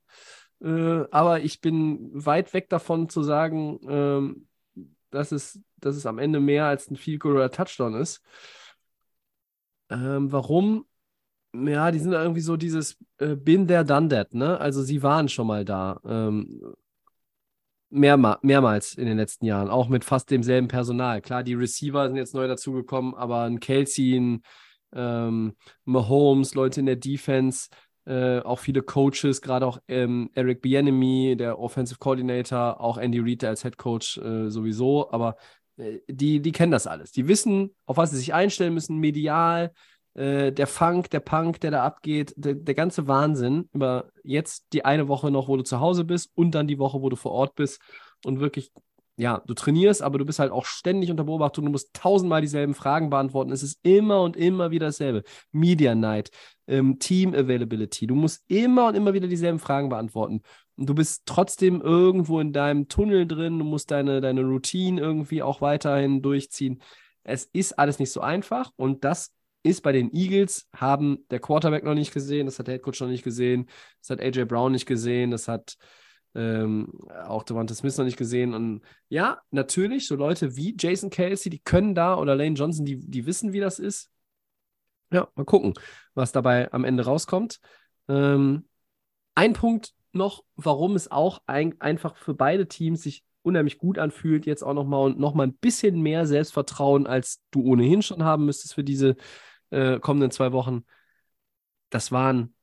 Äh, aber ich bin weit weg davon zu sagen, ähm, dass, es, dass es am Ende mehr als ein Field Goal oder Touchdown ist. Ähm, warum? Ja, die sind irgendwie so dieses äh, Been there, done that, ne? Also sie waren schon mal da. Ähm, Mehrma mehrmals in den letzten Jahren, auch mit fast demselben Personal. Klar, die Receiver sind jetzt neu dazugekommen, aber ein Kelsey, ein ähm, Mahomes, Leute in der Defense, äh, auch viele Coaches, gerade auch ähm, Eric Bienemy, der Offensive Coordinator, auch Andy Reid als Head Coach äh, sowieso, aber äh, die, die kennen das alles. Die wissen, auf was sie sich einstellen müssen, medial, äh, der Funk, der Punk, der da abgeht, der, der ganze Wahnsinn über jetzt die eine Woche noch, wo du zu Hause bist und dann die Woche, wo du vor Ort bist und wirklich ja, du trainierst, aber du bist halt auch ständig unter Beobachtung. Du musst tausendmal dieselben Fragen beantworten. Es ist immer und immer wieder dasselbe. Media Night, ähm, Team Availability. Du musst immer und immer wieder dieselben Fragen beantworten. Und du bist trotzdem irgendwo in deinem Tunnel drin. Du musst deine, deine Routine irgendwie auch weiterhin durchziehen. Es ist alles nicht so einfach und das ist bei den Eagles, haben der Quarterback noch nicht gesehen, das hat der Headcoach noch nicht gesehen, das hat AJ Brown nicht gesehen, das hat ähm, auch Devonta Smith noch nicht gesehen. Und ja, natürlich, so Leute wie Jason Kelsey, die können da, oder Lane Johnson, die, die wissen, wie das ist. Ja, mal gucken, was dabei am Ende rauskommt. Ähm, ein Punkt noch, warum es auch ein, einfach für beide Teams sich unheimlich gut anfühlt, jetzt auch nochmal und nochmal ein bisschen mehr Selbstvertrauen, als du ohnehin schon haben müsstest für diese äh, kommenden zwei Wochen. Das waren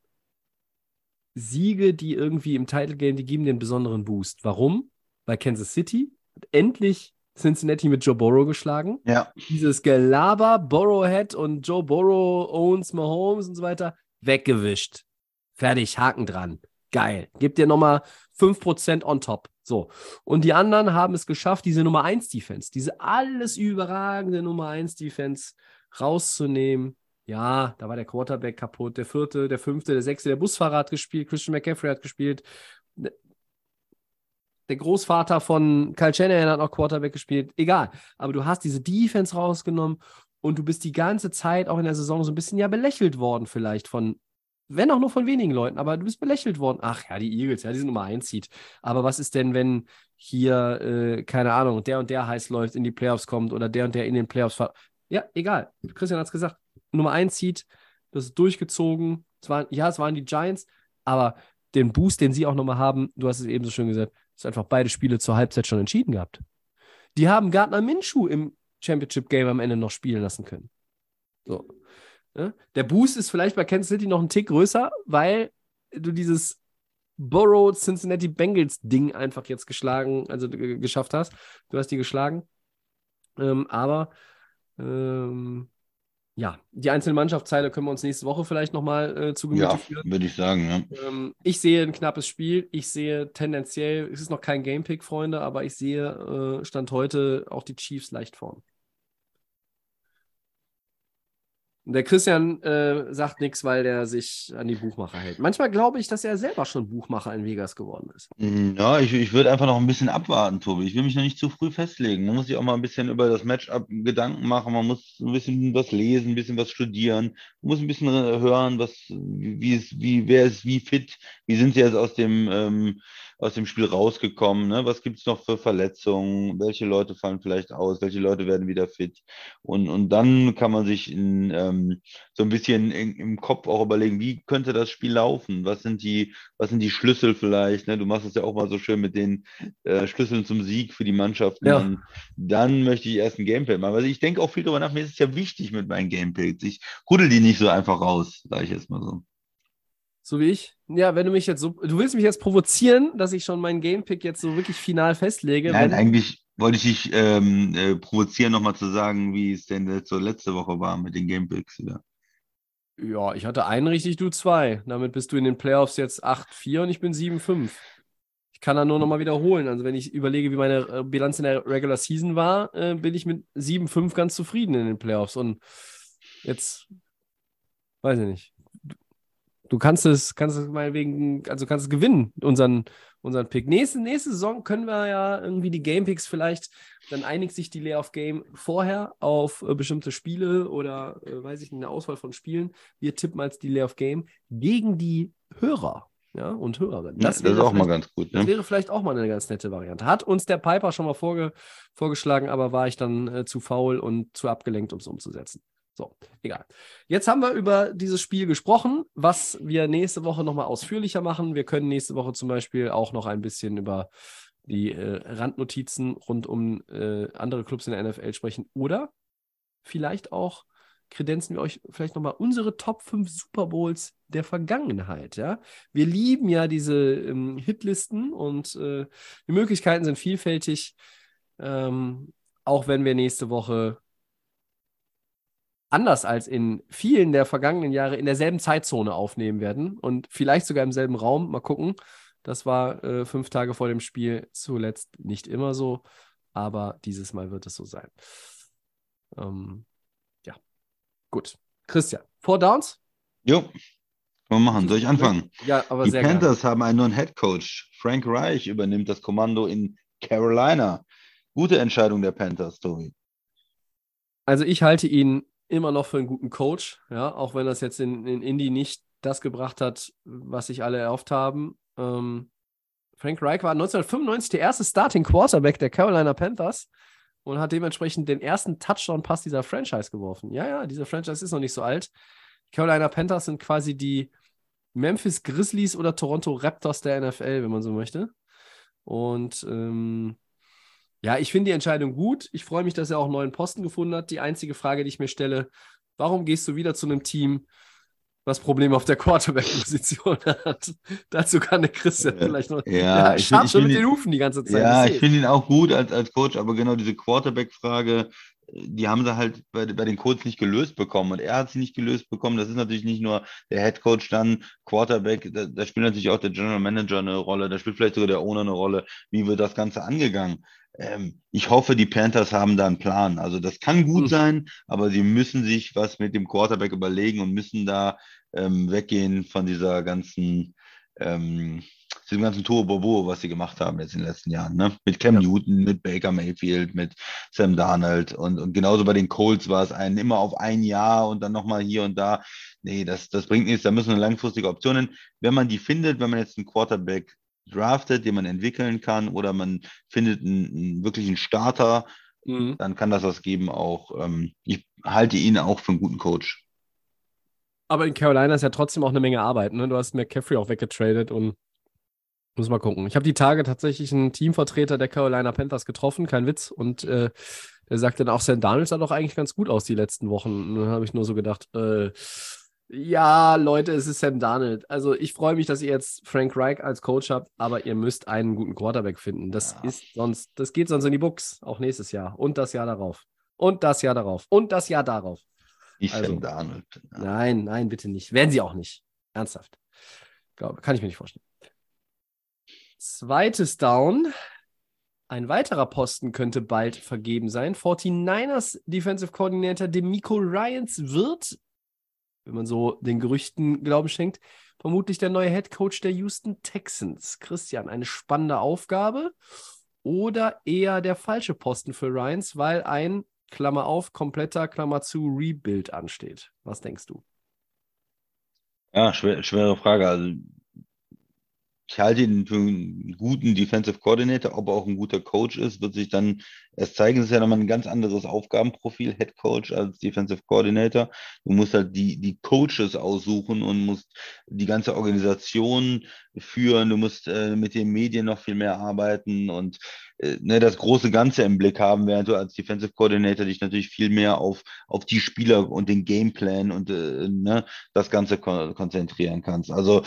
Siege, die irgendwie im Title Game, die geben den besonderen Boost. Warum? Weil Kansas City hat endlich Cincinnati mit Joe Burrow geschlagen. Ja. Dieses Gelaber, Burrowhead und Joe Burrow owns Mahomes und so weiter, weggewischt. Fertig, Haken dran. Geil. Gebt dir nochmal 5% on top. So. Und die anderen haben es geschafft, diese Nummer 1 Defense, diese alles überragende Nummer 1 Defense rauszunehmen ja, da war der Quarterback kaputt, der vierte, der fünfte, der sechste, der Busfahrer hat gespielt, Christian McCaffrey hat gespielt. Der Großvater von Kyle Shanahan hat noch Quarterback gespielt. Egal. Aber du hast diese Defense rausgenommen und du bist die ganze Zeit auch in der Saison so ein bisschen ja belächelt worden, vielleicht von, wenn auch nur von wenigen Leuten, aber du bist belächelt worden. Ach ja, die Eagles, ja, die sind Nummer eins zieht. Aber was ist denn, wenn hier, äh, keine Ahnung, der und der heiß läuft, in die Playoffs kommt oder der und der in den Playoffs Ja, egal. Christian hat es gesagt. Nummer 1 Seed, das ist durchgezogen. Es waren, ja, es waren die Giants, aber den Boost, den sie auch nochmal haben, du hast es eben so schön gesagt, ist einfach beide Spiele zur Halbzeit schon entschieden gehabt. Die haben Gardner Minshew im Championship Game am Ende noch spielen lassen können. So. Ja? Der Boost ist vielleicht bei Kansas City noch ein Tick größer, weil du dieses Burrow Cincinnati Bengals Ding einfach jetzt geschlagen, also geschafft hast. Du hast die geschlagen. Ähm, aber ähm, ja, die einzelnen Mannschaftsteile können wir uns nächste Woche vielleicht nochmal äh, zu Gemüte ja, führen. würde ich sagen. Ja. Ähm, ich sehe ein knappes Spiel. Ich sehe tendenziell, es ist noch kein Gamepick, Freunde, aber ich sehe äh, Stand heute auch die Chiefs leicht vorn. Der Christian äh, sagt nichts, weil der sich an die Buchmacher hält. Manchmal glaube ich, dass er selber schon Buchmacher in Vegas geworden ist. Mm, ja, ich, ich würde einfach noch ein bisschen abwarten, Tobi. Ich will mich noch nicht zu früh festlegen. Man muss sich auch mal ein bisschen über das Matchup Gedanken machen. Man muss ein bisschen was lesen, ein bisschen was studieren. Man muss ein bisschen hören, was, wie ist, wie, wer ist wie fit, wie sind sie jetzt aus dem ähm, aus dem Spiel rausgekommen? Ne? Was gibt es noch für Verletzungen? Welche Leute fallen vielleicht aus? Welche Leute werden wieder fit? Und, und dann kann man sich in, ähm, so ein bisschen in, im Kopf auch überlegen, wie könnte das Spiel laufen? Was sind die, was sind die Schlüssel vielleicht? Ne? Du machst es ja auch mal so schön mit den äh, Schlüsseln zum Sieg für die Mannschaft. Ja. Dann, dann möchte ich erst ein Gameplay machen. Also ich denke auch viel darüber nach. Mir ist es ja wichtig mit meinen Gameplays. Ich huddel die nicht so einfach raus, sage ich jetzt mal so. So wie ich. Ja, wenn du mich jetzt so. Du willst mich jetzt provozieren, dass ich schon meinen Gamepick jetzt so wirklich final festlege. Nein, eigentlich wollte ich dich ähm, äh, provozieren, nochmal zu sagen, wie es denn so letzte Woche war mit den Gamepicks wieder. Ja, ich hatte einen richtig, du zwei. Damit bist du in den Playoffs jetzt 8-4 und ich bin 7-5. Ich kann da nur nochmal wiederholen. Also, wenn ich überlege, wie meine äh, Bilanz in der Regular Season war, äh, bin ich mit 7-5 ganz zufrieden in den Playoffs. Und jetzt, weiß ich nicht. Du kannst es, kannst es meinetwegen, also kannst es gewinnen, unseren, unseren Pick. Nächste, nächste Saison können wir ja irgendwie die Game Picks vielleicht, dann einigt sich die Layoff Game vorher auf äh, bestimmte Spiele oder äh, weiß ich nicht, eine Auswahl von Spielen. Wir tippen als die Layoff Game gegen die Hörer. Ja, und Hörerinnen. Das, ja, das ist auch mal ganz gut. Ne? Das wäre vielleicht auch mal eine ganz nette Variante. Hat uns der Piper schon mal vorge vorgeschlagen, aber war ich dann äh, zu faul und zu abgelenkt, um es umzusetzen. So, egal. Jetzt haben wir über dieses Spiel gesprochen, was wir nächste Woche nochmal ausführlicher machen. Wir können nächste Woche zum Beispiel auch noch ein bisschen über die äh, Randnotizen rund um äh, andere Clubs in der NFL sprechen. Oder vielleicht auch kredenzen wir euch vielleicht nochmal unsere Top 5 Super Bowls der Vergangenheit. Ja? Wir lieben ja diese ähm, Hitlisten und äh, die Möglichkeiten sind vielfältig. Ähm, auch wenn wir nächste Woche anders als in vielen der vergangenen Jahre in derselben Zeitzone aufnehmen werden und vielleicht sogar im selben Raum. Mal gucken. Das war äh, fünf Tage vor dem Spiel zuletzt nicht immer so, aber dieses Mal wird es so sein. Ähm, ja, gut. Christian, Four Downs? Jo, können wir machen. Soll ich anfangen? Ja, aber Die sehr Panthers haben einen neuen Head Coach. Frank Reich übernimmt das Kommando in Carolina. Gute Entscheidung der Panthers, Tobi. Also ich halte ihn immer noch für einen guten Coach, ja, auch wenn das jetzt in, in Indy nicht das gebracht hat, was sich alle erhofft haben. Ähm, Frank Reich war 1995 der erste Starting Quarterback der Carolina Panthers und hat dementsprechend den ersten Touchdown-Pass dieser Franchise geworfen. Ja, ja, diese Franchise ist noch nicht so alt. Carolina Panthers sind quasi die Memphis Grizzlies oder Toronto Raptors der NFL, wenn man so möchte. Und ähm, ja, ich finde die Entscheidung gut. Ich freue mich, dass er auch einen neuen Posten gefunden hat. Die einzige Frage, die ich mir stelle, warum gehst du wieder zu einem Team, was Probleme auf der Quarterback-Position hat? Dazu kann der Christian Ja, vielleicht noch. ja, ich scharrt find- ich schon mit den Hufen die ganze Zeit. Ja, ich finde ihn auch gut als, als Coach, aber genau diese Quarterback-Frage, die haben sie halt bei, bei den Colts nicht gelöst bekommen. Und er hat sie nicht gelöst bekommen. Das ist natürlich nicht nur der Head Coach dann, Quarterback, da, da spielt natürlich auch der General Manager eine Rolle, da spielt vielleicht sogar der Owner eine Rolle. Wie wird das Ganze angegangen? Ähm, ich hoffe, die Panthers haben da einen Plan. Also das kann gut Hm. sein, aber sie müssen sich was mit dem Quarterback überlegen und müssen da ähm, weggehen von dieser ganzen ähm, diesem ganzen Turbo, was sie gemacht haben jetzt in den letzten Jahren, ne? Mit Cam Ja. Newton, mit Baker Mayfield, mit Sam Darnold und, und genauso bei den Colts war es ein immer auf ein Jahr und dann nochmal hier und da. Nee, das, das bringt nichts, da müssen langfristige Optionen. Wenn man die findet, wenn man jetzt einen Quarterback draftet, den man entwickeln kann, oder man findet einen, einen wirklichen Starter, Mhm. dann kann das was geben auch. Ähm, ich halte ihn auch für einen guten Coach. Aber in Carolina ist ja trotzdem auch eine Menge Arbeit. Ne? Du hast McCaffrey auch weggetradet und muss mal gucken. Ich habe die Tage tatsächlich einen Teamvertreter der Carolina Panthers getroffen, kein Witz. Und äh, der sagte dann auch, Sam Darnold sah doch eigentlich ganz gut aus die letzten Wochen. Und dann habe ich nur so gedacht, äh, ja, Leute, es ist Sam Darnold. Also ich freue mich, dass ihr jetzt Frank Reich als Coach habt, aber ihr müsst einen guten Quarterback finden. Das Ja. ist sonst, das geht sonst in die Buchs, auch nächstes Jahr und das Jahr darauf. Und das Jahr darauf. Und das Jahr darauf. Ich Also, Sam Darnold. Ja. Nein, nein, bitte nicht. Werden sie auch nicht. Ernsthaft. Glaube, kann ich mir nicht vorstellen. Zweites Down. Ein weiterer Posten könnte bald vergeben sein. 49ers Defensive Coordinator Demico Ryans wird, wenn man so den Gerüchten Glauben schenkt, vermutlich der neue Head Coach der Houston Texans. Christian, eine spannende Aufgabe oder eher der falsche Posten für Ryans, weil ein Klammer auf, kompletter Klammer zu Rebuild ansteht. Was denkst du? Ja, schwer, schwere Frage. Also ich halte ihn für einen guten Defensive Coordinator, ob er auch ein guter Coach ist, wird sich dann erst zeigen. Es ist ja nochmal ein ganz anderes Aufgabenprofil, Head Coach als Defensive Coordinator. Du musst halt die, die Coaches aussuchen und musst die ganze Organisation führen. Du musst äh, mit den Medien noch viel mehr arbeiten und äh, ne, das große Ganze im Blick haben, während du als Defensive Coordinator dich natürlich viel mehr auf, auf die Spieler und den Gameplan und äh, ne, das Ganze kon konzentrieren kannst. Also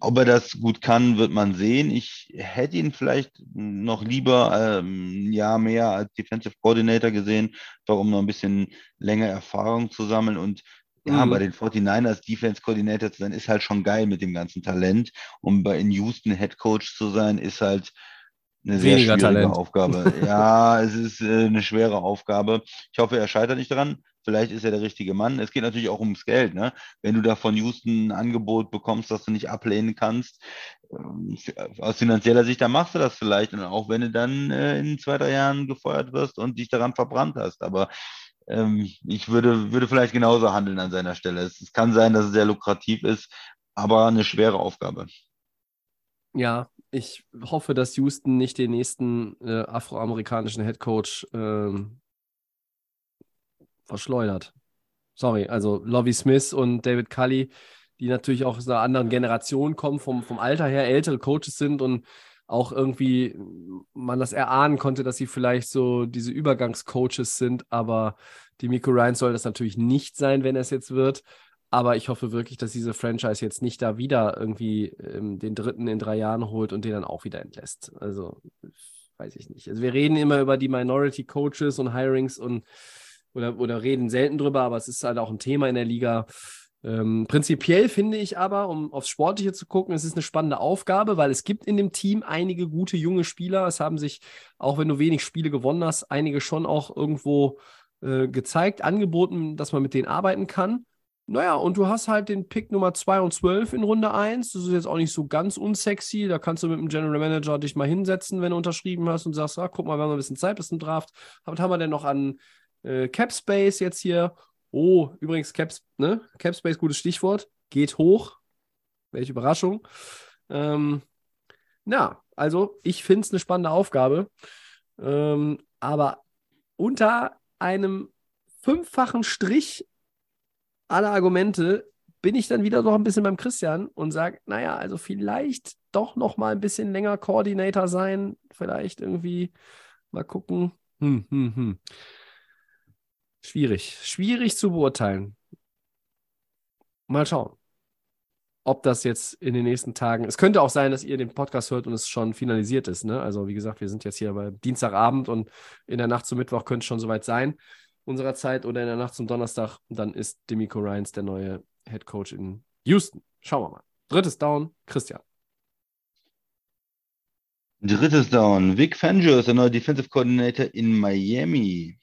ob er das gut kann, wird man sehen. Ich hätte ihn vielleicht noch lieber ähm, ein Jahr mehr als Defensive Coordinator gesehen, einfach um noch ein bisschen länger Erfahrung zu sammeln. Und ja, Mhm. bei den 49ers Defense Coordinator zu sein, ist halt schon geil mit dem ganzen Talent. Und bei in Houston Head Coach zu sein, ist halt eine sehr Weniger schwierige Talent. Aufgabe. Ja, es ist äh, eine schwere Aufgabe. Ich hoffe, er scheitert nicht daran. Vielleicht ist er der richtige Mann. Es geht natürlich auch ums Geld, ne? Wenn du da von Houston ein Angebot bekommst, das du nicht ablehnen kannst, ähm, aus finanzieller Sicht, dann machst du das vielleicht. Und auch wenn du dann äh, in zwei, drei Jahren gefeuert wirst und dich daran verbrannt hast. Aber ähm, ich würde, würde vielleicht genauso handeln an seiner Stelle. Es, es kann sein, dass es sehr lukrativ ist, aber eine schwere Aufgabe. Ja, ich hoffe, dass Houston nicht den nächsten äh, afroamerikanischen Headcoach ähm, verschleudert. Sorry, also Lovie Smith und David Cully, die natürlich auch aus einer anderen Generation kommen, vom, vom Alter her ältere Coaches sind und auch irgendwie man das erahnen konnte, dass sie vielleicht so diese Übergangscoaches sind, aber die Miko Ryan soll das natürlich nicht sein, wenn es jetzt wird. Aber ich hoffe wirklich, dass diese Franchise jetzt nicht da wieder irgendwie ähm, den dritten in drei Jahren holt und den dann auch wieder entlässt. Also weiß ich nicht. Also wir reden immer über die Minority Coaches und Hirings und oder, oder reden selten drüber, aber es ist halt auch ein Thema in der Liga. Ähm, prinzipiell finde ich aber, um aufs Sportliche zu gucken, es ist eine spannende Aufgabe, weil es gibt in dem Team einige gute junge Spieler. Es haben sich, auch wenn du wenig Spiele gewonnen hast, einige schon auch irgendwo äh, gezeigt, angeboten, dass man mit denen arbeiten kann. Naja, und du hast halt den Pick Nummer 2 und 12 in Runde 1. Das ist jetzt auch nicht so ganz unsexy. Da kannst du mit dem General Manager dich mal hinsetzen, wenn du unterschrieben hast und sagst, ah, guck mal, wir haben ein bisschen Zeit bis zum Draft. Was haben wir denn noch an äh, Cap Space jetzt hier? Oh, übrigens, Cap, ne? Cap Space, gutes Stichwort. Geht hoch. Welche Überraschung. Ähm, na, also ich finde es eine spannende Aufgabe. Ähm, aber unter einem fünffachen Strich aller Argumente bin ich dann wieder noch ein bisschen beim Christian und sage, naja, also vielleicht doch noch mal ein bisschen länger Koordinator sein, vielleicht irgendwie mal gucken. Hm, hm, hm. Schwierig, schwierig zu beurteilen. Mal schauen, ob das jetzt in den nächsten Tagen. Es könnte auch sein, dass ihr den Podcast hört und es schon finalisiert ist. Ne? Also wie gesagt, wir sind jetzt hier bei Dienstagabend und in der Nacht zum Mittwoch könnte es schon soweit sein unserer Zeit oder in der Nacht zum Donnerstag. dann ist Demico Ryans der neue Head Coach in Houston. Schauen wir mal. Drittes Down, Christian. Drittes Down. Vic Fangio ist der neue Defensive Coordinator in Miami.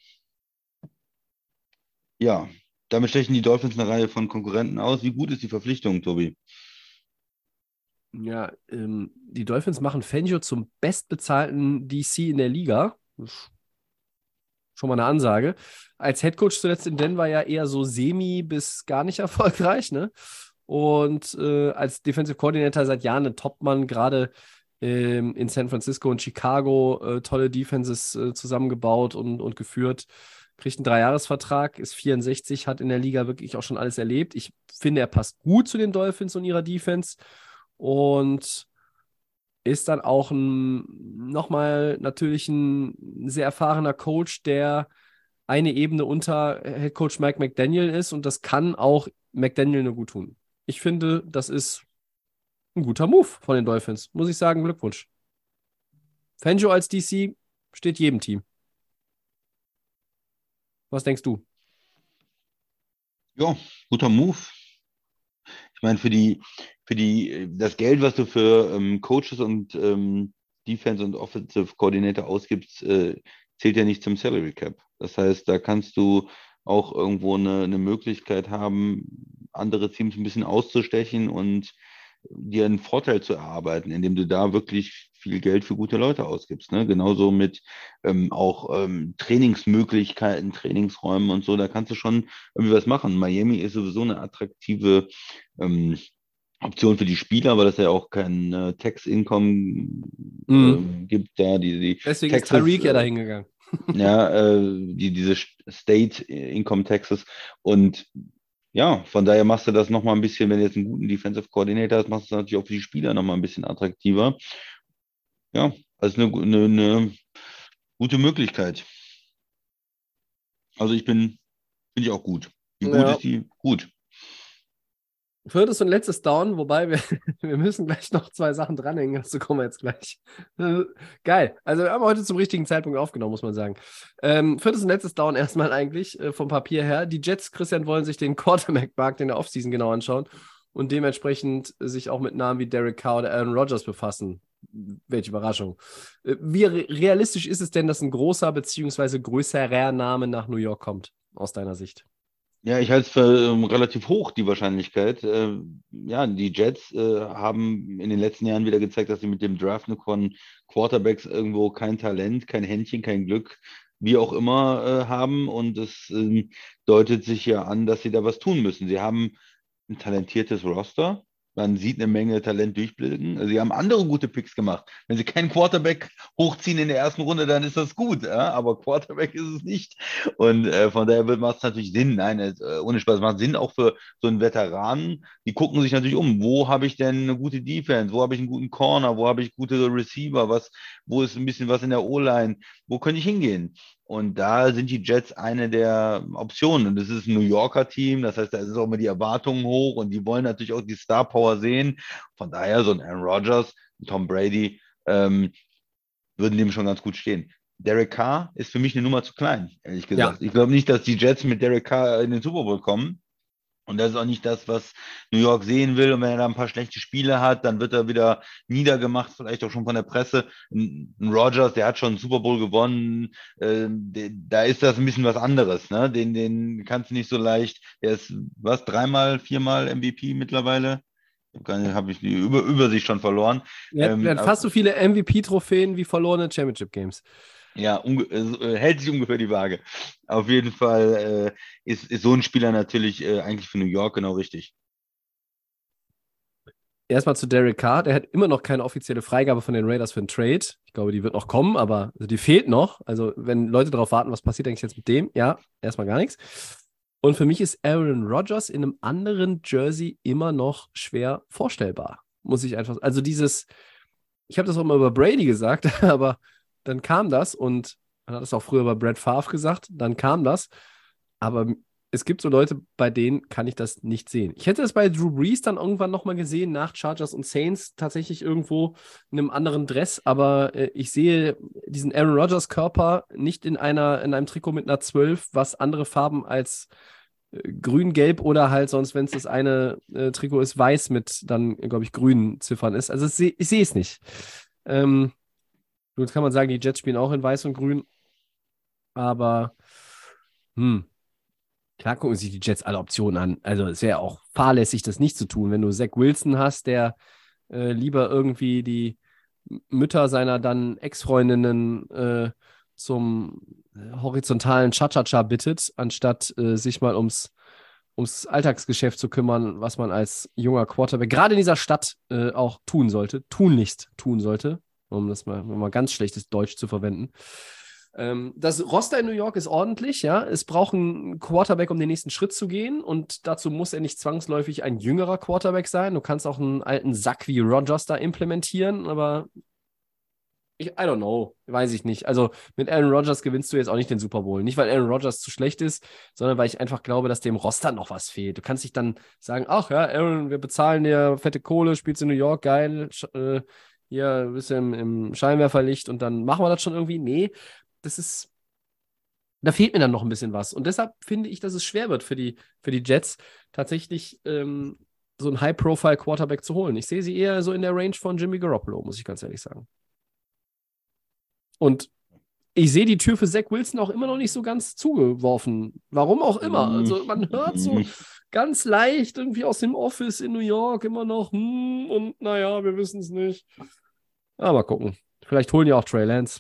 Ja, damit stechen die Dolphins eine Reihe von Konkurrenten aus. Wie gut ist die Verpflichtung, Tobi? Ja, ähm, die Dolphins machen Fangio zum bestbezahlten DC in der Liga. Schon mal eine Ansage. Als Headcoach zuletzt in Denver ja eher so semi bis gar nicht erfolgreich, ne? Und äh, als Defensive Coordinator seit Jahren ein Topmann, gerade ähm, in San Francisco und Chicago äh, tolle Defenses äh, zusammengebaut und, und geführt. Kriegt einen Dreijahresvertrag, ist 64, hat in der Liga wirklich auch schon alles erlebt. Ich finde, er passt gut zu den Dolphins und ihrer Defense. Und ist dann auch ein, nochmal natürlich ein sehr erfahrener Coach, der eine Ebene unter Head Coach Mike McDaniel ist und das kann auch McDaniel nur gut tun. Ich finde, das ist ein guter Move von den Dolphins. Muss ich sagen, Glückwunsch. Fangio als DC steht jedem Team. Was denkst du? Ja, guter Move. Ich meine, für die, für die, das Geld, was du für ähm, Coaches und ähm, Defense und Offensive Coordinator ausgibst, äh, zählt ja nicht zum Salary Cap. Das heißt, da kannst du auch irgendwo eine, eine Möglichkeit haben, andere Teams ein bisschen auszustechen und dir einen Vorteil zu erarbeiten, indem du da wirklich viel Geld für gute Leute ausgibst. Ne? Genauso mit ähm, auch ähm, Trainingsmöglichkeiten, Trainingsräumen und so, da kannst du schon irgendwie was machen. Miami ist sowieso eine attraktive ähm, Option für die Spieler, weil das ja auch kein äh, Tax-Income äh, gibt da. Die, die Deswegen Texas, ist Tariq ja da hingegangen. ja, äh, die, diese State Income Taxes und ja, von daher machst du das nochmal ein bisschen, wenn du jetzt einen guten Defensive Coordinator hast, machst du das natürlich auch für die Spieler nochmal ein bisschen attraktiver. Ja, also eine, eine, eine gute Möglichkeit. Also ich bin, finde ich auch gut. Wie gut ja. ist die? Gut. Viertes und letztes Down, wobei wir, wir müssen gleich noch zwei Sachen dranhängen, dazu kommen wir jetzt gleich. Geil. Also wir haben heute zum richtigen Zeitpunkt aufgenommen, muss man sagen. Ähm, viertes und letztes Down erstmal eigentlich äh, vom Papier her. Die Jets, Christian, wollen sich den Quarterback-Markt in der Offseason genau anschauen und dementsprechend sich auch mit Namen wie Derek Carr oder Aaron Rodgers befassen. Welche Überraschung. Äh, wie realistisch ist es denn, dass ein großer bzw. größerer Name nach New York kommt, aus deiner Sicht? Ja, ich halte es für ähm, relativ hoch, die Wahrscheinlichkeit. Äh, ja, die Jets äh, haben in den letzten Jahren wieder gezeigt, dass sie mit dem Draft von Quarterbacks irgendwo kein Talent, kein Händchen, kein Glück, wie auch immer, äh, haben. Und es ähm, deutet sich ja an, dass sie da was tun müssen. Sie haben ein talentiertes Roster. Man sieht eine Menge Talent durchblicken. Also sie haben andere gute Picks gemacht. Wenn sie keinen Quarterback hochziehen in der ersten Runde, dann ist das gut. Ja? Aber Quarterback ist es nicht. Und äh, von daher macht es natürlich Sinn. Nein, äh, ohne Spaß, macht Sinn auch für so einen Veteranen. Die gucken sich natürlich um. Wo habe ich denn eine gute Defense? Wo habe ich einen guten Corner? Wo habe ich gute Receiver? Was, wo ist ein bisschen was in der O-Line? Wo könnte ich hingehen? Und da sind die Jets eine der Optionen. Und das ist ein New Yorker Team, das heißt, da ist auch immer die Erwartungen hoch und die wollen natürlich auch die Star Power sehen. Von daher, so ein Aaron Rodgers, ein Tom Brady ähm, würden dem schon ganz gut stehen. Derek Carr ist für mich eine Nummer zu klein, ehrlich gesagt. Ja. Ich glaube nicht, dass die Jets mit Derek Carr in den Super Bowl kommen. Und das ist auch nicht das, was New York sehen will. Und wenn er da ein paar schlechte Spiele hat, dann wird er wieder niedergemacht, vielleicht auch schon von der Presse. Ein Rogers, der hat schon einen Super Bowl gewonnen. Äh, da ist das ein bisschen was anderes. Ne? Den, den kannst du nicht so leicht. Der ist, was, dreimal, viermal MVP mittlerweile? Habe ich die Über Übersicht schon verloren. Er hat, ähm, fast so viele MVP-Trophäen wie verlorene Championship Games. Ja, äh, hält sich ungefähr die Waage. Auf jeden Fall äh, ist, ist so ein Spieler natürlich äh, eigentlich für New York genau richtig. Erstmal zu Derek Carr. Der hat immer noch keine offizielle Freigabe von den Raiders für einen Trade. Ich glaube, die wird noch kommen, aber also die fehlt noch. Also, wenn Leute darauf warten, was passiert eigentlich jetzt mit dem? Ja, erstmal gar nichts. Und für mich ist Aaron Rodgers in einem anderen Jersey immer noch schwer vorstellbar. Muss ich einfach. Also, dieses. Ich habe das auch mal über Brady gesagt, aber dann kam das und man hat es auch früher bei Brad Favre gesagt, dann kam das. Aber es gibt so Leute, bei denen kann ich das nicht sehen. Ich hätte es bei Drew Brees dann irgendwann nochmal gesehen, nach Chargers und Saints, tatsächlich irgendwo in einem anderen Dress, aber äh, ich sehe diesen Aaron Rodgers Körper nicht in einer, in einem Trikot mit einer 12, was andere Farben als äh, grün, gelb oder halt sonst, wenn es das eine äh, Trikot ist, weiß mit dann, glaube ich, grünen Ziffern ist. Also ich sehe es nicht. Ähm, Jetzt kann man sagen, die Jets spielen auch in Weiß und Grün. Aber, hm, klar gucken sich die Jets alle Optionen an. Also es wäre auch fahrlässig, das nicht zu tun. Wenn du Zach Wilson hast, der äh, lieber irgendwie die Mütter seiner dann Ex-Freundinnen äh, zum horizontalen Cha-Cha-Cha bittet, anstatt äh, sich mal ums, ums Alltagsgeschäft zu kümmern, was man als junger Quarterback gerade in dieser Stadt äh, auch tun sollte, tunlichst tun sollte um das mal, mal ganz schlechtes Deutsch zu verwenden. Ähm, das Roster in New York ist ordentlich, ja. Es braucht einen Quarterback, um den nächsten Schritt zu gehen. Und dazu muss er nicht zwangsläufig ein jüngerer Quarterback sein. Du kannst auch einen alten Sack wie Rogers da implementieren, aber ich, I don't know, weiß ich nicht. Also mit Aaron Rodgers gewinnst du jetzt auch nicht den Super Bowl. Nicht, weil Aaron Rodgers zu schlecht ist, sondern weil ich einfach glaube, dass dem Roster noch was fehlt. Du kannst dich dann sagen, ach ja, Aaron, wir bezahlen dir fette Kohle, spielst in New York, geil, äh, hier ein bisschen im, Scheinwerferlicht und dann machen wir das schon irgendwie. Nee, das ist, da fehlt mir dann noch ein bisschen was. Und deshalb finde ich, dass es schwer wird für die, für die Jets, tatsächlich ähm, so einen High-Profile-Quarterback zu holen. Ich sehe sie eher so in der Range von Jimmy Garoppolo, muss ich ganz ehrlich sagen. Und ich sehe die Tür für Zach Wilson auch immer noch nicht so ganz zugeworfen. Warum auch immer. Also man hört so ganz leicht irgendwie aus dem Office in New York immer noch, hm, und naja, wir wissen es nicht. Aber gucken. Vielleicht holen ja auch Trey Lance.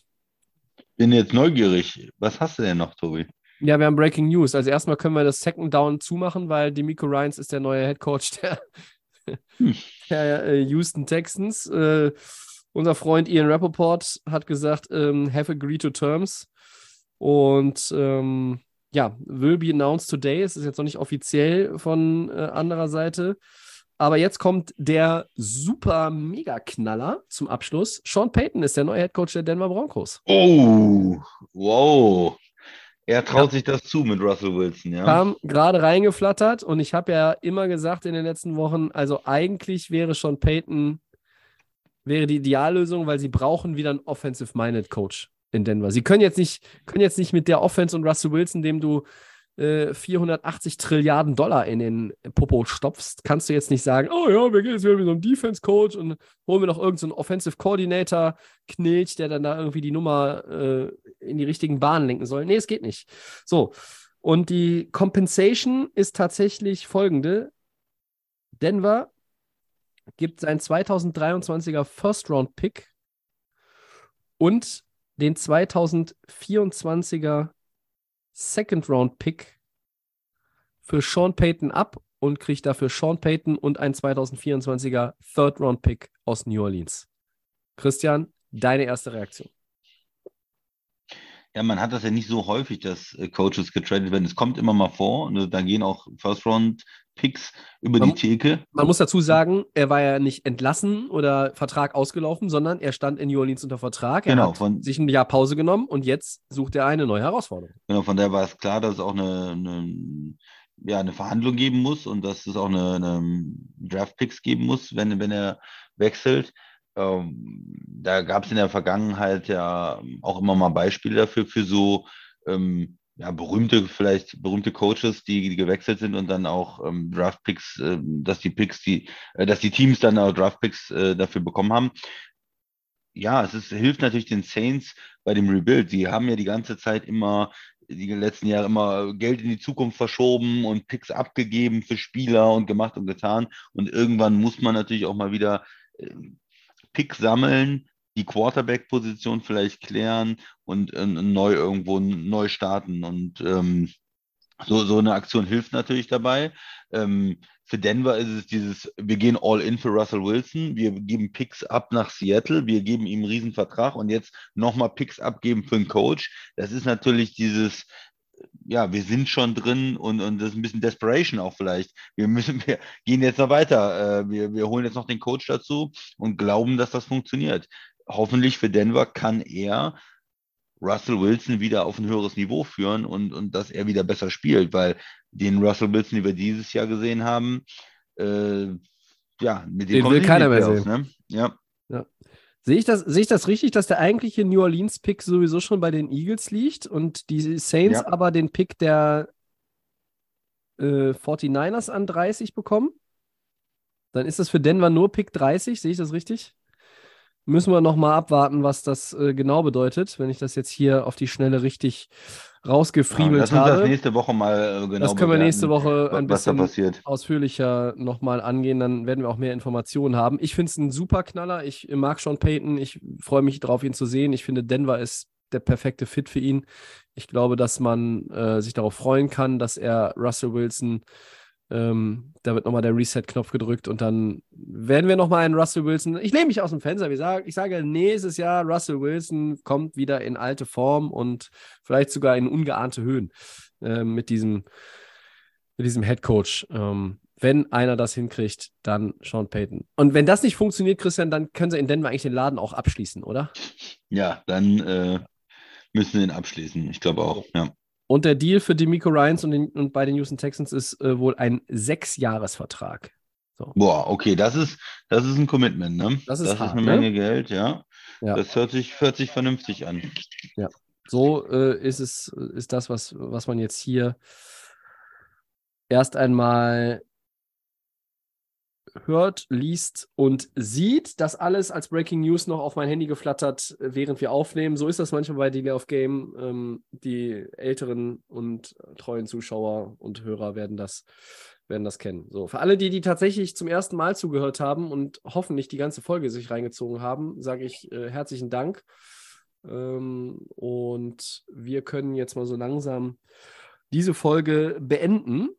Bin jetzt neugierig. Was hast du denn noch, Tobi? Ja, wir haben Breaking News. Also erstmal können wir das Second Down zumachen, weil Demico Ryans ist der neue Head Coach der, hm. der äh, Houston Texans. Äh, unser Freund Ian Rappaport hat gesagt, ähm, have agreed to terms. Und ähm, ja, will be announced today. Es ist jetzt noch nicht offiziell von äh, anderer Seite. Aber jetzt kommt der super Mega-Knaller zum Abschluss. Sean Payton ist der neue Headcoach der Denver Broncos. Oh, wow. Er traut ja. sich das zu mit Russell Wilson, ja. Kam gerade reingeflattert und ich habe ja immer gesagt in den letzten Wochen, also eigentlich wäre Sean Payton wäre die Ideallösung, weil sie brauchen wieder einen Offensive-Minded Coach in Denver. Sie können jetzt nicht, können jetzt nicht mit der Offense und Russell Wilson, dem du äh, 480 Trilliarden Dollar in den Popo stopfst, kannst du jetzt nicht sagen, oh ja, wir gehen jetzt wieder mit so einem Defense-Coach und holen wir noch irgendeinen so Offensive Coordinator, Knilch, der dann da irgendwie die Nummer äh, in die richtigen Bahnen lenken soll. Nee, es geht nicht. So. Und die Compensation ist tatsächlich folgende. Denver gibt sein 2023er First-Round-Pick und den 2024er Second-Round-Pick für Sean Payton ab und kriegt dafür Sean Payton und ein 2024er Third-Round-Pick aus New Orleans. Christian, deine erste Reaktion. Ja, man hat das ja nicht so häufig, dass äh, Coaches getradet werden. Es kommt immer mal vor und da gehen auch First-Round-Picks über Man- die Theke. Man muss dazu sagen, er war ja nicht entlassen oder Vertrag ausgelaufen, sondern er stand in New Orleans unter Vertrag. Er Genau, hat von- sich ein Jahr Pause genommen und jetzt sucht er eine neue Herausforderung. Genau, von daher war es klar, dass es auch eine, eine, ja, eine Verhandlung geben muss und dass es auch eine, eine Draft-Picks geben muss, wenn, wenn er wechselt. Ähm, da gab es in der Vergangenheit ja auch immer mal Beispiele dafür, für so ähm, ja, berühmte, vielleicht berühmte Coaches, die, die gewechselt sind und dann auch ähm, Draft-Picks, äh, dass die Picks, die, äh, dass die Teams dann auch Draft-Picks äh, dafür bekommen haben. Ja, es ist, hilft natürlich den Saints bei dem Rebuild. Sie haben ja die ganze Zeit immer die letzten Jahre immer Geld in die Zukunft verschoben und Picks abgegeben für Spieler und gemacht und getan. Und irgendwann muss man natürlich auch mal wieder Picks sammeln, die Quarterback-Position vielleicht klären und äh, neu irgendwo neu starten. Und ähm, so, so eine Aktion hilft natürlich dabei. Ähm, für Denver ist es dieses, wir gehen all in für Russell Wilson, wir geben Picks ab nach Seattle, wir geben ihm einen Riesenvertrag und jetzt nochmal Picks abgeben für einen Coach. Das ist natürlich dieses, ja, wir sind schon drin und, und das ist ein bisschen Desperation auch vielleicht. Wir müssen, wir gehen jetzt noch weiter. Äh, wir, wir holen jetzt noch den Coach dazu und glauben, dass das funktioniert. Hoffentlich für Denver kann er Russell Wilson wieder auf ein höheres Niveau führen und, und dass er wieder besser spielt, weil den Russell Wilson, den wir dieses Jahr gesehen haben, äh, ja, mit dem Den will keiner mehr Playoffs, sehen. Ne? Ja, Sehe ich, das, sehe ich das richtig, dass der eigentliche New Orleans-Pick sowieso schon bei den Eagles liegt und die Saints Ja. aber den Pick der äh, 49ers an 30 bekommen? Dann ist das für Denver nur Pick 30, sehe ich das richtig? Müssen wir nochmal abwarten, was das äh, genau bedeutet, wenn ich das jetzt hier auf die Schnelle richtig ja, rausgefriemelt uns das habe. nächste Woche mal äh, genau das können wir nächste Woche ein bisschen ausführlicher nochmal angehen, dann werden wir auch mehr Informationen haben. Ich finde es ein super Knaller. Ich mag Sean Payton. Ich freue mich drauf, ihn zu sehen. Ich finde, Denver ist der perfekte Fit für ihn. Ich glaube, dass man äh, sich darauf freuen kann, dass er Russell Wilson, ähm, da wird nochmal der Reset-Knopf gedrückt und dann werden wir nochmal einen Russell Wilson. Ich lehne mich aus dem Fenster. Ich sage, ich sage, nächstes Jahr Russell Wilson kommt wieder in alte Form und vielleicht sogar in ungeahnte Höhen äh, mit diesem mit diesem Head Coach. Ähm, wenn einer das hinkriegt, dann Sean Payton. Und wenn das nicht funktioniert, Christian, dann können sie in Denver eigentlich den Laden auch abschließen, oder? Ja, dann äh, müssen wir ihn abschließen. Ich glaube auch. Ja. Und der Deal für Demico Ryans und, den, und bei den Houston Texans ist äh, wohl ein Sechsjahresvertrag. Boah, okay, das ist, das ist ein Commitment, ne? Das ist hart, eine ne? Menge Geld, ja. Ja. Das hört sich, hört sich vernünftig an. So äh, ist es, ist das, was, was man jetzt hier erst einmal hört, liest und sieht. Das alles als Breaking News noch auf mein Handy geflattert, äh, während wir aufnehmen. So ist das manchmal bei Delay of Game. Ähm, die älteren und treuen Zuschauer und Hörer werden das, werden das kennen. So, für alle, die, die tatsächlich zum ersten Mal zugehört haben und hoffentlich die ganze Folge sich reingezogen haben, sage ich äh, herzlichen Dank. Ähm, und wir können jetzt mal so langsam diese Folge beenden.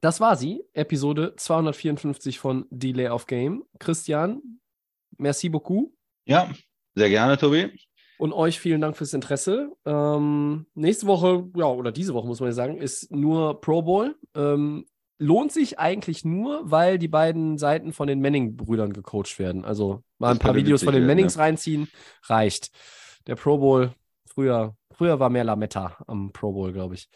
Das war sie, Episode 254 von Delay of Game. Christian, merci beaucoup. Ja, sehr gerne, Tobi. Und euch vielen Dank fürs Interesse. Ähm, nächste Woche, ja, oder diese Woche muss man ja sagen, ist nur Pro Bowl. Ähm, lohnt sich eigentlich nur, weil die beiden Seiten von den Manning-Brüdern gecoacht werden. Also mal ein paar Videos von den Mannings ja. reinziehen, reicht. Der Pro Bowl, früher, früher war mehr Lametta am Pro Bowl, glaube ich.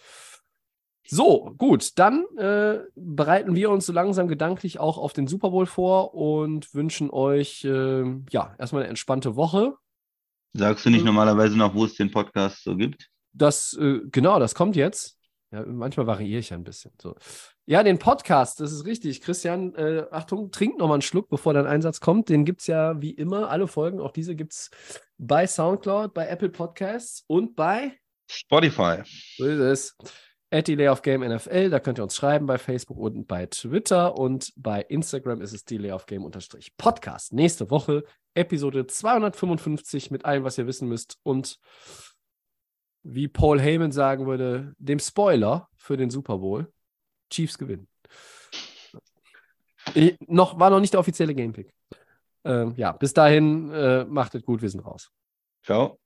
So, gut, dann äh, bereiten wir uns so langsam gedanklich auch auf den Super Bowl vor und wünschen euch äh, ja erstmal eine entspannte Woche. Sagst du nicht normalerweise noch, wo es den Podcast so gibt? Das, äh, genau, das kommt jetzt. Ja, manchmal variiere ich ja ein bisschen. So. Ja, den Podcast, das ist richtig. Christian, äh, Achtung, trink nochmal einen Schluck, bevor dein Einsatz kommt. Den gibt es ja wie immer, alle Folgen, auch diese gibt es bei Soundcloud, bei Apple Podcasts und bei, Spotify. so ist es, at Delay of Game NFL. Da könnt ihr uns schreiben bei Facebook und bei Twitter und bei Instagram ist es Delay of Game Podcast. Nächste Woche Episode 255 mit allem, was ihr wissen müsst und wie Paul Heyman sagen würde, dem Spoiler für den Super Bowl. Chiefs gewinnen. Ich, noch, war noch nicht der offizielle Gamepick. Ähm, ja, bis dahin, äh, macht es gut, wir sind raus. Ciao.